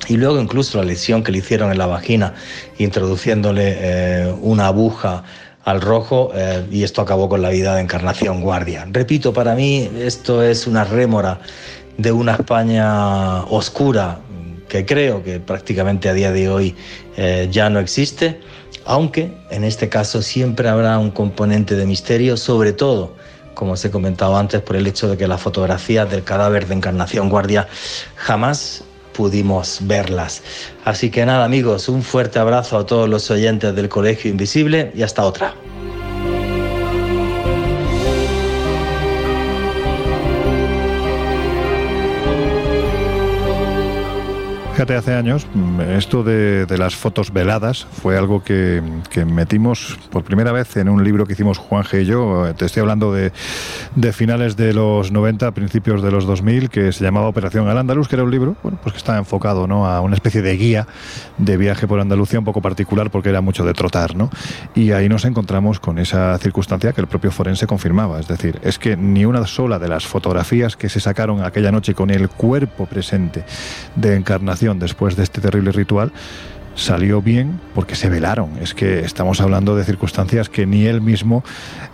y luego incluso la lesión que le hicieron en la vagina, introduciéndole eh, una aguja al rojo eh, y esto acabó con la vida de Encarnación Guardia. Repito, para mí esto es una rémora de una España oscura que creo que prácticamente a día de hoy eh, ya no existe, aunque en este caso siempre habrá un componente de misterio, sobre todo, como os he comentado antes, por el hecho de que las fotografías del cadáver de Encarnación Guardia jamás pudimos verlas. Así que nada amigos, un fuerte abrazo a todos los oyentes del Colegio Invisible y hasta otra. Fíjate, hace años mm, esto de, las fotos veladas fue algo que, metimos por primera vez en un libro que hicimos Juan G y yo. Te estoy hablando de, finales de los 90, principios de los 2000, que se llamaba Operación Al Andaluz, que era un libro bueno, pues que estaba enfocado ¿no? a una especie de guía de viaje por Andalucía un poco particular porque era mucho de trotar. ¿no? Y ahí nos encontramos con esa circunstancia que el propio forense confirmaba. Es decir, es que ni una sola de las fotografías que se sacaron aquella noche con el cuerpo presente de encarnación después de este terrible ritual salió bien porque se velaron. Es que estamos hablando de circunstancias que ni él mismo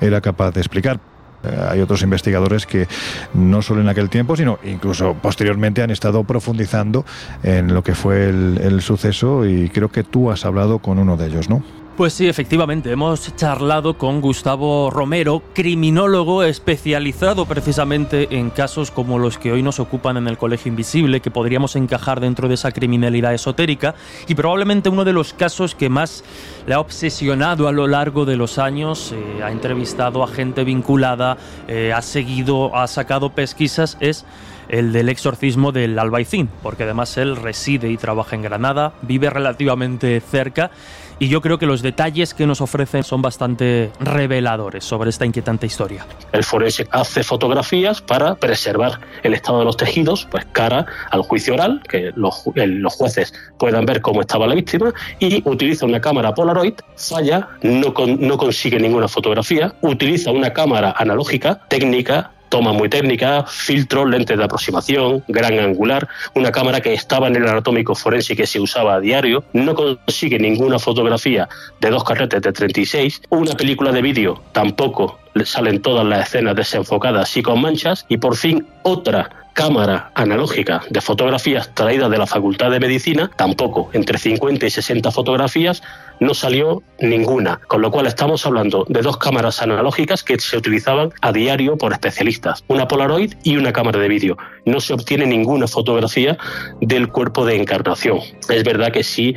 era capaz de explicar. Eh, hay otros investigadores que no solo en aquel tiempo, sino incluso posteriormente han estado profundizando en lo que fue el, el suceso y creo que tú has hablado con uno de ellos, ¿no? Pues sí, efectivamente, hemos charlado con Gustavo Romero, criminólogo especializado precisamente en casos como los que hoy nos ocupan en el Colegio Invisible, que podríamos encajar dentro de esa criminalidad esotérica, y probablemente uno de los casos que más le ha obsesionado a lo largo de los años, eh, ha entrevistado a gente vinculada, eh, ha seguido, ha sacado pesquisas, es el del exorcismo del Albaicín, porque además él reside y trabaja en Granada, vive relativamente cerca y yo creo que los detalles que nos ofrecen son bastante reveladores sobre esta inquietante historia. El forense hace fotografías para preservar el estado de los tejidos, pues cara al juicio oral, que los, los jueces puedan ver cómo estaba la víctima, y utiliza una cámara Polaroid, falla, no, no consigue ninguna fotografía, utiliza una cámara analógica, técnica, toma muy técnica, filtro, lentes de aproximación, gran angular, una cámara que estaba en el anatómico forense que se usaba a diario, no consigue ninguna fotografía de dos carretes de 36, una película de vídeo tampoco salen todas las escenas desenfocadas y con manchas, y por fin otra cámara analógica de fotografías traídas de la Facultad de Medicina, tampoco, entre 50 y 60 fotografías, no salió ninguna, con lo cual estamos hablando de dos cámaras analógicas que se utilizaban a diario por especialistas, una Polaroid y una cámara de vídeo. No se obtiene ninguna fotografía del cuerpo de encarnación. Es verdad que sí,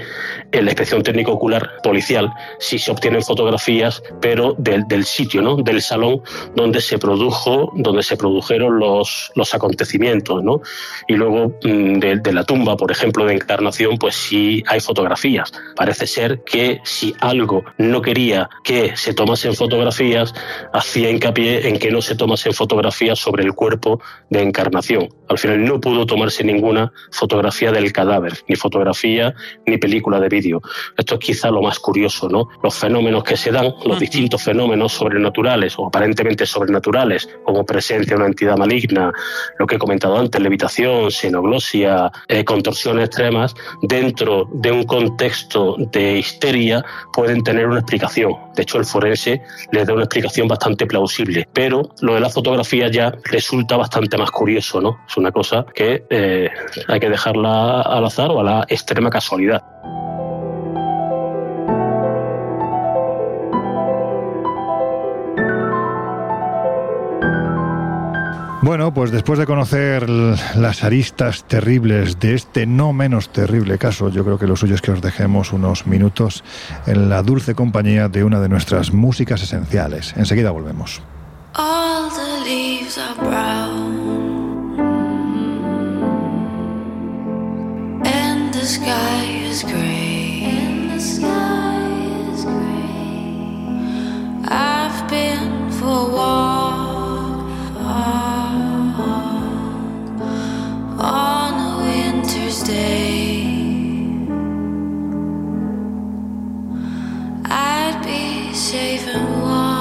en la inspección técnico ocular policial sí se obtienen fotografías, pero del, del sitio, ¿no? del salón donde se produjo, donde se produjeron los, los acontecimientos, ¿no? Y luego mm, de, de la tumba, por ejemplo, de encarnación, pues sí hay fotografías. Parece ser que si algo no quería que se tomasen fotografías, hacía hincapié en que no se tomasen fotografías sobre el cuerpo de encarnación. Al final no pudo tomarse ninguna fotografía del cadáver, ni fotografía ni película de vídeo. Esto es quizá lo más curioso, ¿no? Los fenómenos que se dan, los distintos fenómenos sobrenaturales o aparentemente sobrenaturales, como presencia de una entidad maligna, lo que he comentado antes, levitación, xenoglosia, eh, contorsiones extremas, dentro de un contexto de histeria pueden tener una explicación. De hecho, el forense les da una explicación bastante plausible, pero lo de la fotografía ya resulta bastante más curioso, ¿no? Es una cosa que eh, hay que dejarla al azar o a la extrema casualidad. Bueno, pues después de conocer las aristas terribles de este no menos terrible caso, yo creo que lo suyo es que os dejemos unos minutos en la dulce compañía de una de nuestras músicas esenciales. Enseguida volvemos. safe and warm.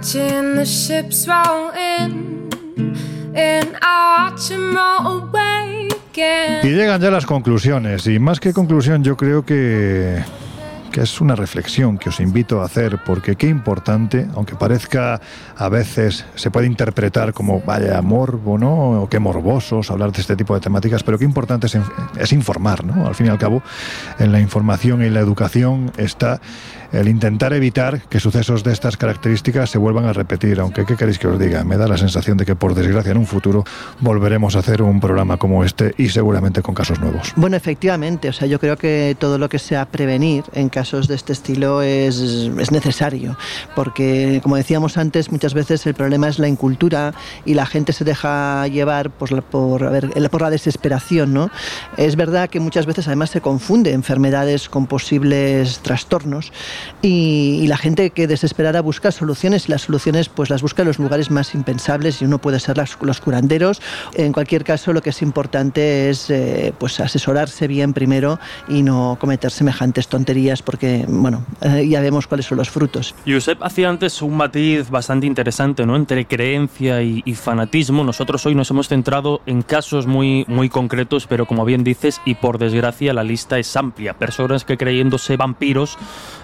Watching the ships roll in and I watch him roll away again. Y llegan ya las conclusiones, y más que conclusión yo creo que que es una reflexión que os invito a hacer, porque qué importante, aunque parezca a veces se puede interpretar como vaya morbo, ¿no? O qué morbosos hablar de este tipo de temáticas, pero qué importante es, es informar, ¿no? Al fin y al cabo, en la información y la educación está el intentar evitar que sucesos de estas características se vuelvan a repetir, aunque qué queréis que os diga, me da la sensación de que por desgracia en un futuro volveremos a hacer un programa como este y seguramente con casos nuevos. Bueno, efectivamente, o sea, yo creo que todo lo que sea prevenir en casos de este estilo es, es necesario, porque como decíamos antes, muchas veces el problema es la incultura y la gente se deja llevar por, por, a ver, por la desesperación, ¿no? Es verdad que muchas veces además se confunde enfermedades con posibles trastornos y, y, la gente que desesperada busca soluciones y las soluciones pues las busca en los lugares más impensables y uno puede ser las, los curanderos. En cualquier caso lo que es importante es eh, pues asesorarse bien primero y no cometer semejantes tonterías porque bueno eh, ya vemos cuáles son los frutos. Josep hacía antes un matiz bastante interesante ¿no? entre creencia y, y fanatismo. Nosotros hoy nos hemos centrado en casos muy, muy concretos pero como bien dices y por desgracia la lista es amplia. Personas que creyéndose vampiros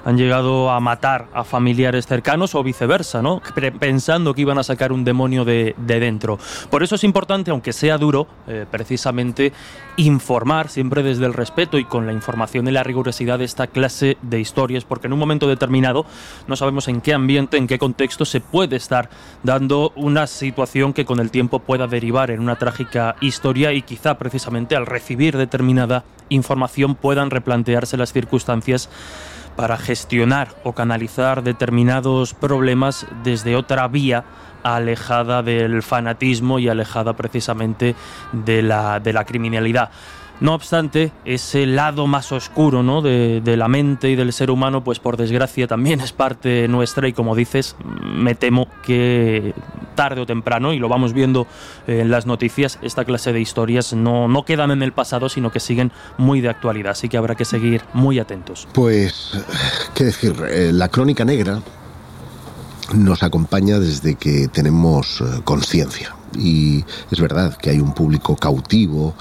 han llegado a matar a familiares cercanos o viceversa, ¿no? pensando que iban a sacar un demonio de, de dentro. Por eso es importante, aunque sea duro, eh, precisamente informar siempre desde el respeto y con la información y la rigurosidad de esta clase de historias, porque en un momento determinado no sabemos en qué ambiente, en qué contexto se puede estar dando una situación que con el tiempo pueda derivar en una trágica historia y quizá precisamente al recibir determinada información puedan replantearse las circunstancias para gestionar o canalizar determinados problemas desde otra vía alejada del fanatismo y alejada precisamente de la, de la criminalidad. No obstante, ese lado más oscuro ¿no? de, la mente y del ser humano, pues por desgracia también es parte nuestra y como dices, me temo que tarde o temprano, y lo vamos viendo en las noticias, esta clase de historias no, no quedan en el pasado, sino que siguen muy de actualidad, así que habrá que seguir muy atentos. Pues, ¿qué decir? Eh, la crónica negra nos acompaña desde que tenemos eh, conciencia. Y es verdad que hay un público cautivo,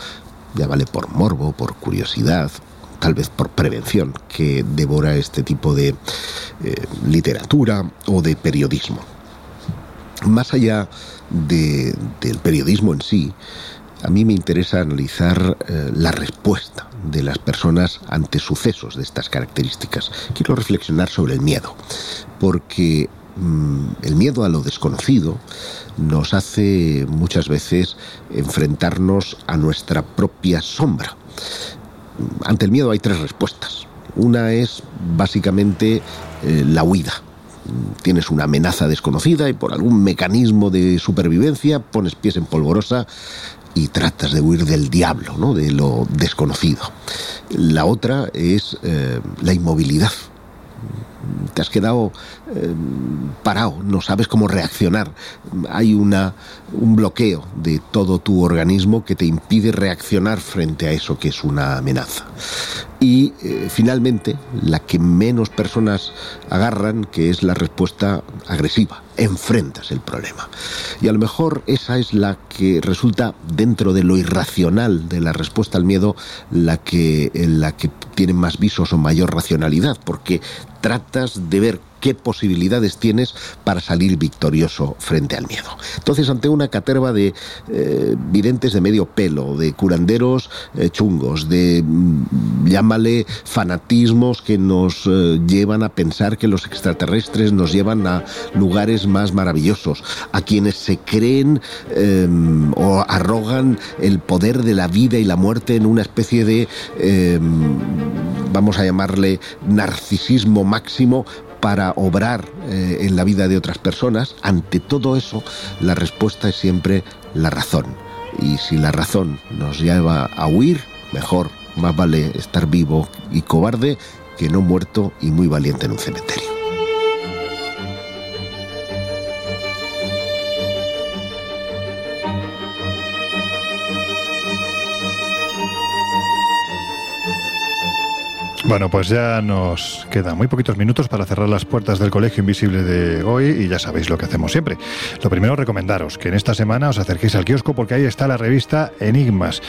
ya vale por morbo, por curiosidad, tal vez por prevención, que devora este tipo de eh, literatura o de periodismo. Más allá de, del periodismo en sí, a mí me interesa analizar eh, la respuesta de las personas ante sucesos de estas características. Quiero reflexionar sobre el miedo, porque el miedo a lo desconocido nos hace muchas veces enfrentarnos a nuestra propia sombra. Ante el miedo hay tres respuestas. Una es básicamente eh, la huida. Tienes una amenaza desconocida y por algún mecanismo de supervivencia pones pies en polvorosa y tratas de huir del diablo, ¿no? de lo desconocido. La otra es eh, la inmovilidad te has quedado eh, parado, no sabes cómo reaccionar. Hay una, un bloqueo de todo tu organismo que te impide reaccionar frente a eso que es una amenaza. Y eh, finalmente, la que menos personas agarran, que es la respuesta agresiva. Enfrentas el problema. Y a lo mejor esa es la que resulta dentro de lo irracional de la respuesta al miedo, la que, la que tiene más visos o mayor racionalidad, porque tratas de ver qué posibilidades tienes para salir victorioso frente al miedo. Entonces, ante una caterva de eh, videntes de medio pelo, de curanderos eh, chungos, de mm, llámale fanatismos que nos eh, llevan a pensar que los extraterrestres nos llevan a lugares más maravillosos, a quienes se creen eh, o arrogan el poder de la vida y la muerte en una especie de, eh, vamos a llamarle, narcisismo máximo para obrar eh, en la vida de otras personas, ante todo eso la respuesta es siempre la razón. Y si la razón nos lleva a huir, mejor, más vale estar vivo y cobarde que no muerto y muy valiente en un cementerio. Bueno, pues ya nos quedan muy poquitos minutos para cerrar las puertas del Colegio Invisible de hoy y ya sabéis lo que hacemos siempre. Lo primero, recomendaros que en esta semana os acerquéis al kiosco porque ahí está la revista Enigmas.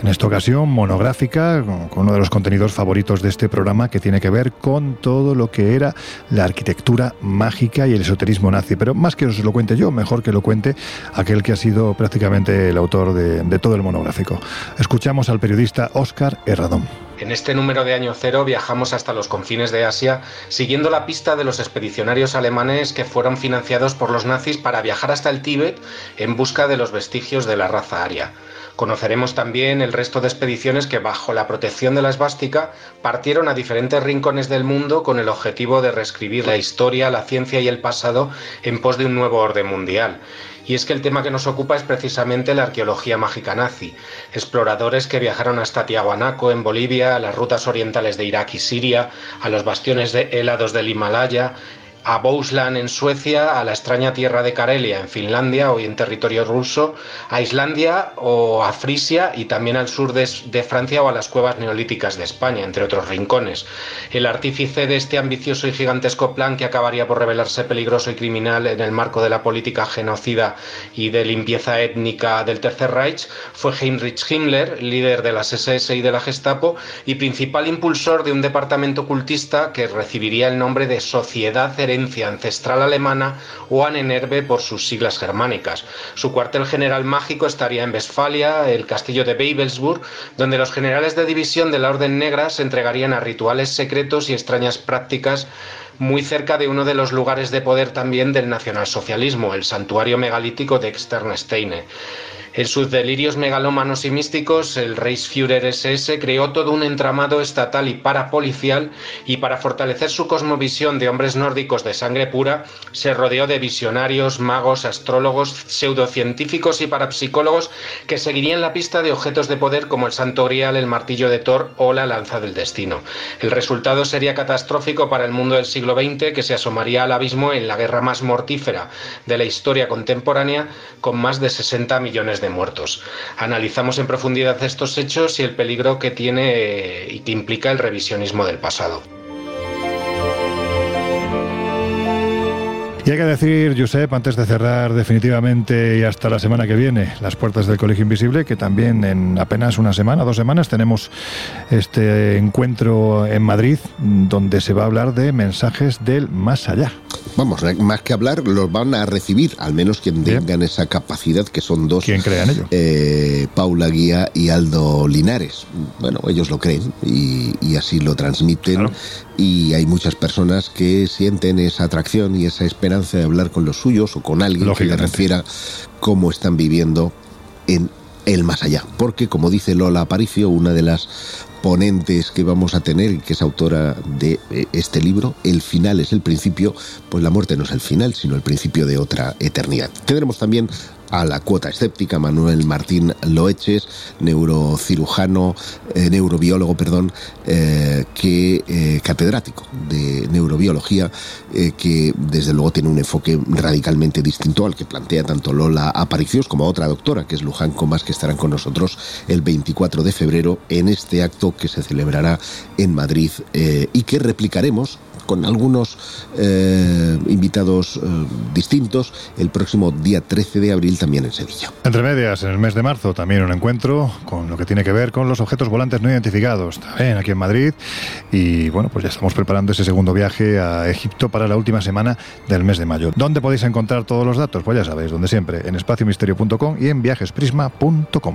En esta ocasión, monográfica, con uno de los contenidos favoritos de este programa que tiene que ver con todo lo que era la arquitectura mágica y el esoterismo nazi. Pero más que os lo cuente yo, mejor que lo cuente aquel que ha sido prácticamente el autor de, de todo el monográfico. Escuchamos al periodista Óscar Herradón. En este número de año cero viajamos hasta los confines de Asia, siguiendo la pista de los expedicionarios alemanes que fueron financiados por los nazis para viajar hasta el Tíbet en busca de los vestigios de la raza aria. Conoceremos también el resto de expediciones que, bajo la protección de la esvástica, partieron a diferentes rincones del mundo con el objetivo de reescribir la historia, la ciencia y el pasado en pos de un nuevo orden mundial. Y es que el tema que nos ocupa es precisamente la arqueología mágica nazi. Exploradores que viajaron hasta Tiahuanaco en Bolivia, a las rutas orientales de Irak y Siria, a los bastiones de helados del Himalaya, a Bouslan en Suecia, a la extraña tierra de Karelia en Finlandia, hoy en territorio ruso, a Islandia o a Frisia y también al sur de, Francia o a las cuevas neolíticas de España, entre otros rincones. El artífice de este ambicioso y gigantesco plan que acabaría por revelarse peligroso y criminal en el marco de la política genocida y de limpieza étnica del Tercer Reich fue Heinrich Himmler, líder de las SS y de la Gestapo y principal impulsor de un departamento cultista que recibiría el nombre de Sociedad Ancestral alemana o Annenerbe por sus siglas germánicas. Su cuartel general mágico estaría en Westfalia, el castillo de Babelsburg, donde los generales de división de la Orden Negra se entregarían a rituales secretos y extrañas prácticas muy cerca de uno de los lugares de poder también del nacionalsocialismo, el santuario megalítico de Externsteine. En sus delirios megalómanos y místicos, el Reichsführer SS creó todo un entramado estatal y parapolicial y para fortalecer su cosmovisión de hombres nórdicos de sangre pura, se rodeó de visionarios, magos, astrólogos, pseudocientíficos y parapsicólogos que seguirían la pista de objetos de poder como el Santo Grial, el martillo de Thor o la lanza del destino. El resultado sería catastrófico para el mundo del siglo XX que se asomaría al abismo en la guerra más mortífera de la historia contemporánea con más de 60 millones de muertos. Analizamos en profundidad estos hechos y el peligro que tiene y que implica el revisionismo del pasado. Y hay que decir, Josep, antes de cerrar definitivamente y hasta la semana que viene las puertas del Colegio Invisible, que también en apenas una semana, dos semanas, tenemos este encuentro en Madrid donde se va a hablar de mensajes del más allá. Vamos, más que hablar, los van a recibir, al menos quien tengan esa capacidad, que son dos. ¿Quién crea en ello? Eh, Paula Guía y Aldo Linares. Bueno, ellos lo creen y, y así lo transmiten. Claro. Y hay muchas personas que sienten esa atracción y esa esperanza de hablar con los suyos o con alguien que les refiera cómo están viviendo en el más allá. Porque, como dice Lola Aparicio, una de las ponentes que vamos a tener y que es autora de este libro, el final es el principio, pues la muerte no es el final, sino el principio de otra eternidad. Tendremos también a la cuota escéptica Manuel Martín Loeches, neurocirujano, eh, neurobiólogo, perdón, eh, que eh, catedrático de neurobiología, que desde luego tiene un enfoque radicalmente distinto al que plantea tanto Lola Aparicios como otra doctora, que es Luján Comas, que estarán con nosotros el 24 de febrero en este acto que se celebrará en Madrid y que replicaremos con algunos eh, invitados eh, distintos el próximo día 13 de abril también en Sevilla. Entre medias, en el mes de marzo también un encuentro con lo que tiene que ver con los objetos volantes no identificados, también aquí en Madrid. Y bueno, pues ya estamos preparando ese segundo viaje a Egipto para la última semana del mes de mayo. ¿Dónde podéis encontrar todos los datos? Pues ya sabéis, donde siempre, en espaciomisterio.com y en viajesprisma.com.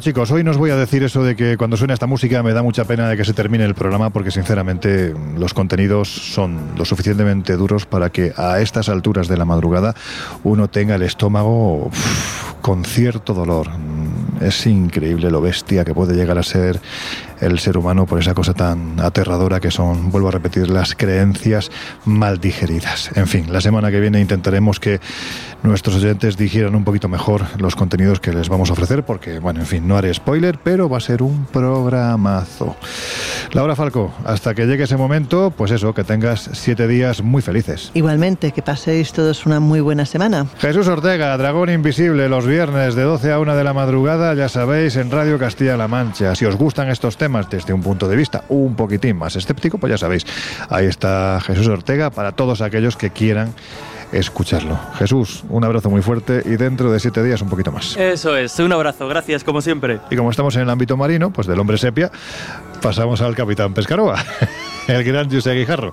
Chicos, hoy nos voy a decir eso de que cuando suena esta música me da mucha pena de que se termine el programa porque sinceramente los contenidos son lo suficientemente duros para que a estas alturas de la madrugada uno tenga el estómago con cierto dolor. Es increíble lo bestia que puede llegar a ser el ser humano por esa cosa tan aterradora que son, vuelvo a repetir, las creencias mal digeridas. En fin, la semana que viene intentaremos que nuestros oyentes digieran un poquito mejor los contenidos que les vamos a ofrecer, porque, bueno, en fin, no haré spoiler, pero va a ser un programazo. Laura Falco, hasta que llegue ese momento, pues eso, que tengas siete días muy felices. Igualmente, que paséis todos una muy buena semana. Jesús Ortega, Dragón Invisible, los viernes de 12 a 1 de la madrugada, ya sabéis, en Radio Castilla-La Mancha. Si os gustan estos temas desde un punto de vista un poquitín más escéptico, pues ya sabéis, ahí está Jesús Ortega para todos aquellos que quieran escucharlo. Jesús, un abrazo muy fuerte y dentro de siete días un poquito más. Eso es, un abrazo, gracias como siempre. Y como estamos en el ámbito marino, pues del hombre sepia, pasamos al capitán Pescaroa, el gran José Guijarro.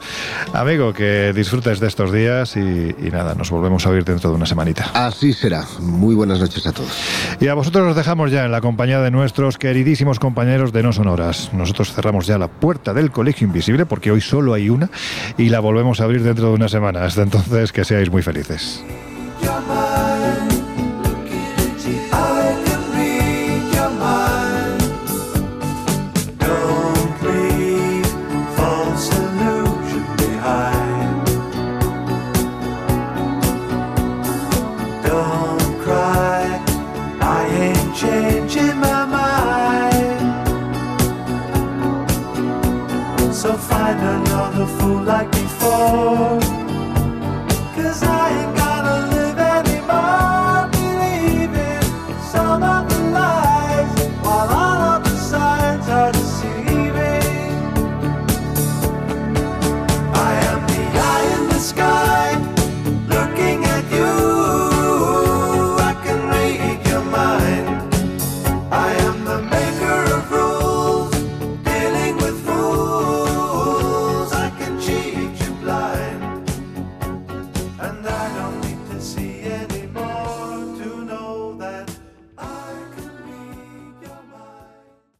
Amigo, que disfrutes de estos días y, y, nada, nos volvemos a oír dentro de una semanita. Así será. Muy buenas noches a todos. Y a vosotros nos dejamos ya en la compañía de nuestros queridísimos compañeros de No Sonoras. Nosotros cerramos ya la puerta del Colegio Invisible porque hoy solo hay una y la volvemos a abrir dentro de una semana. Hasta entonces, que seáis muy felices.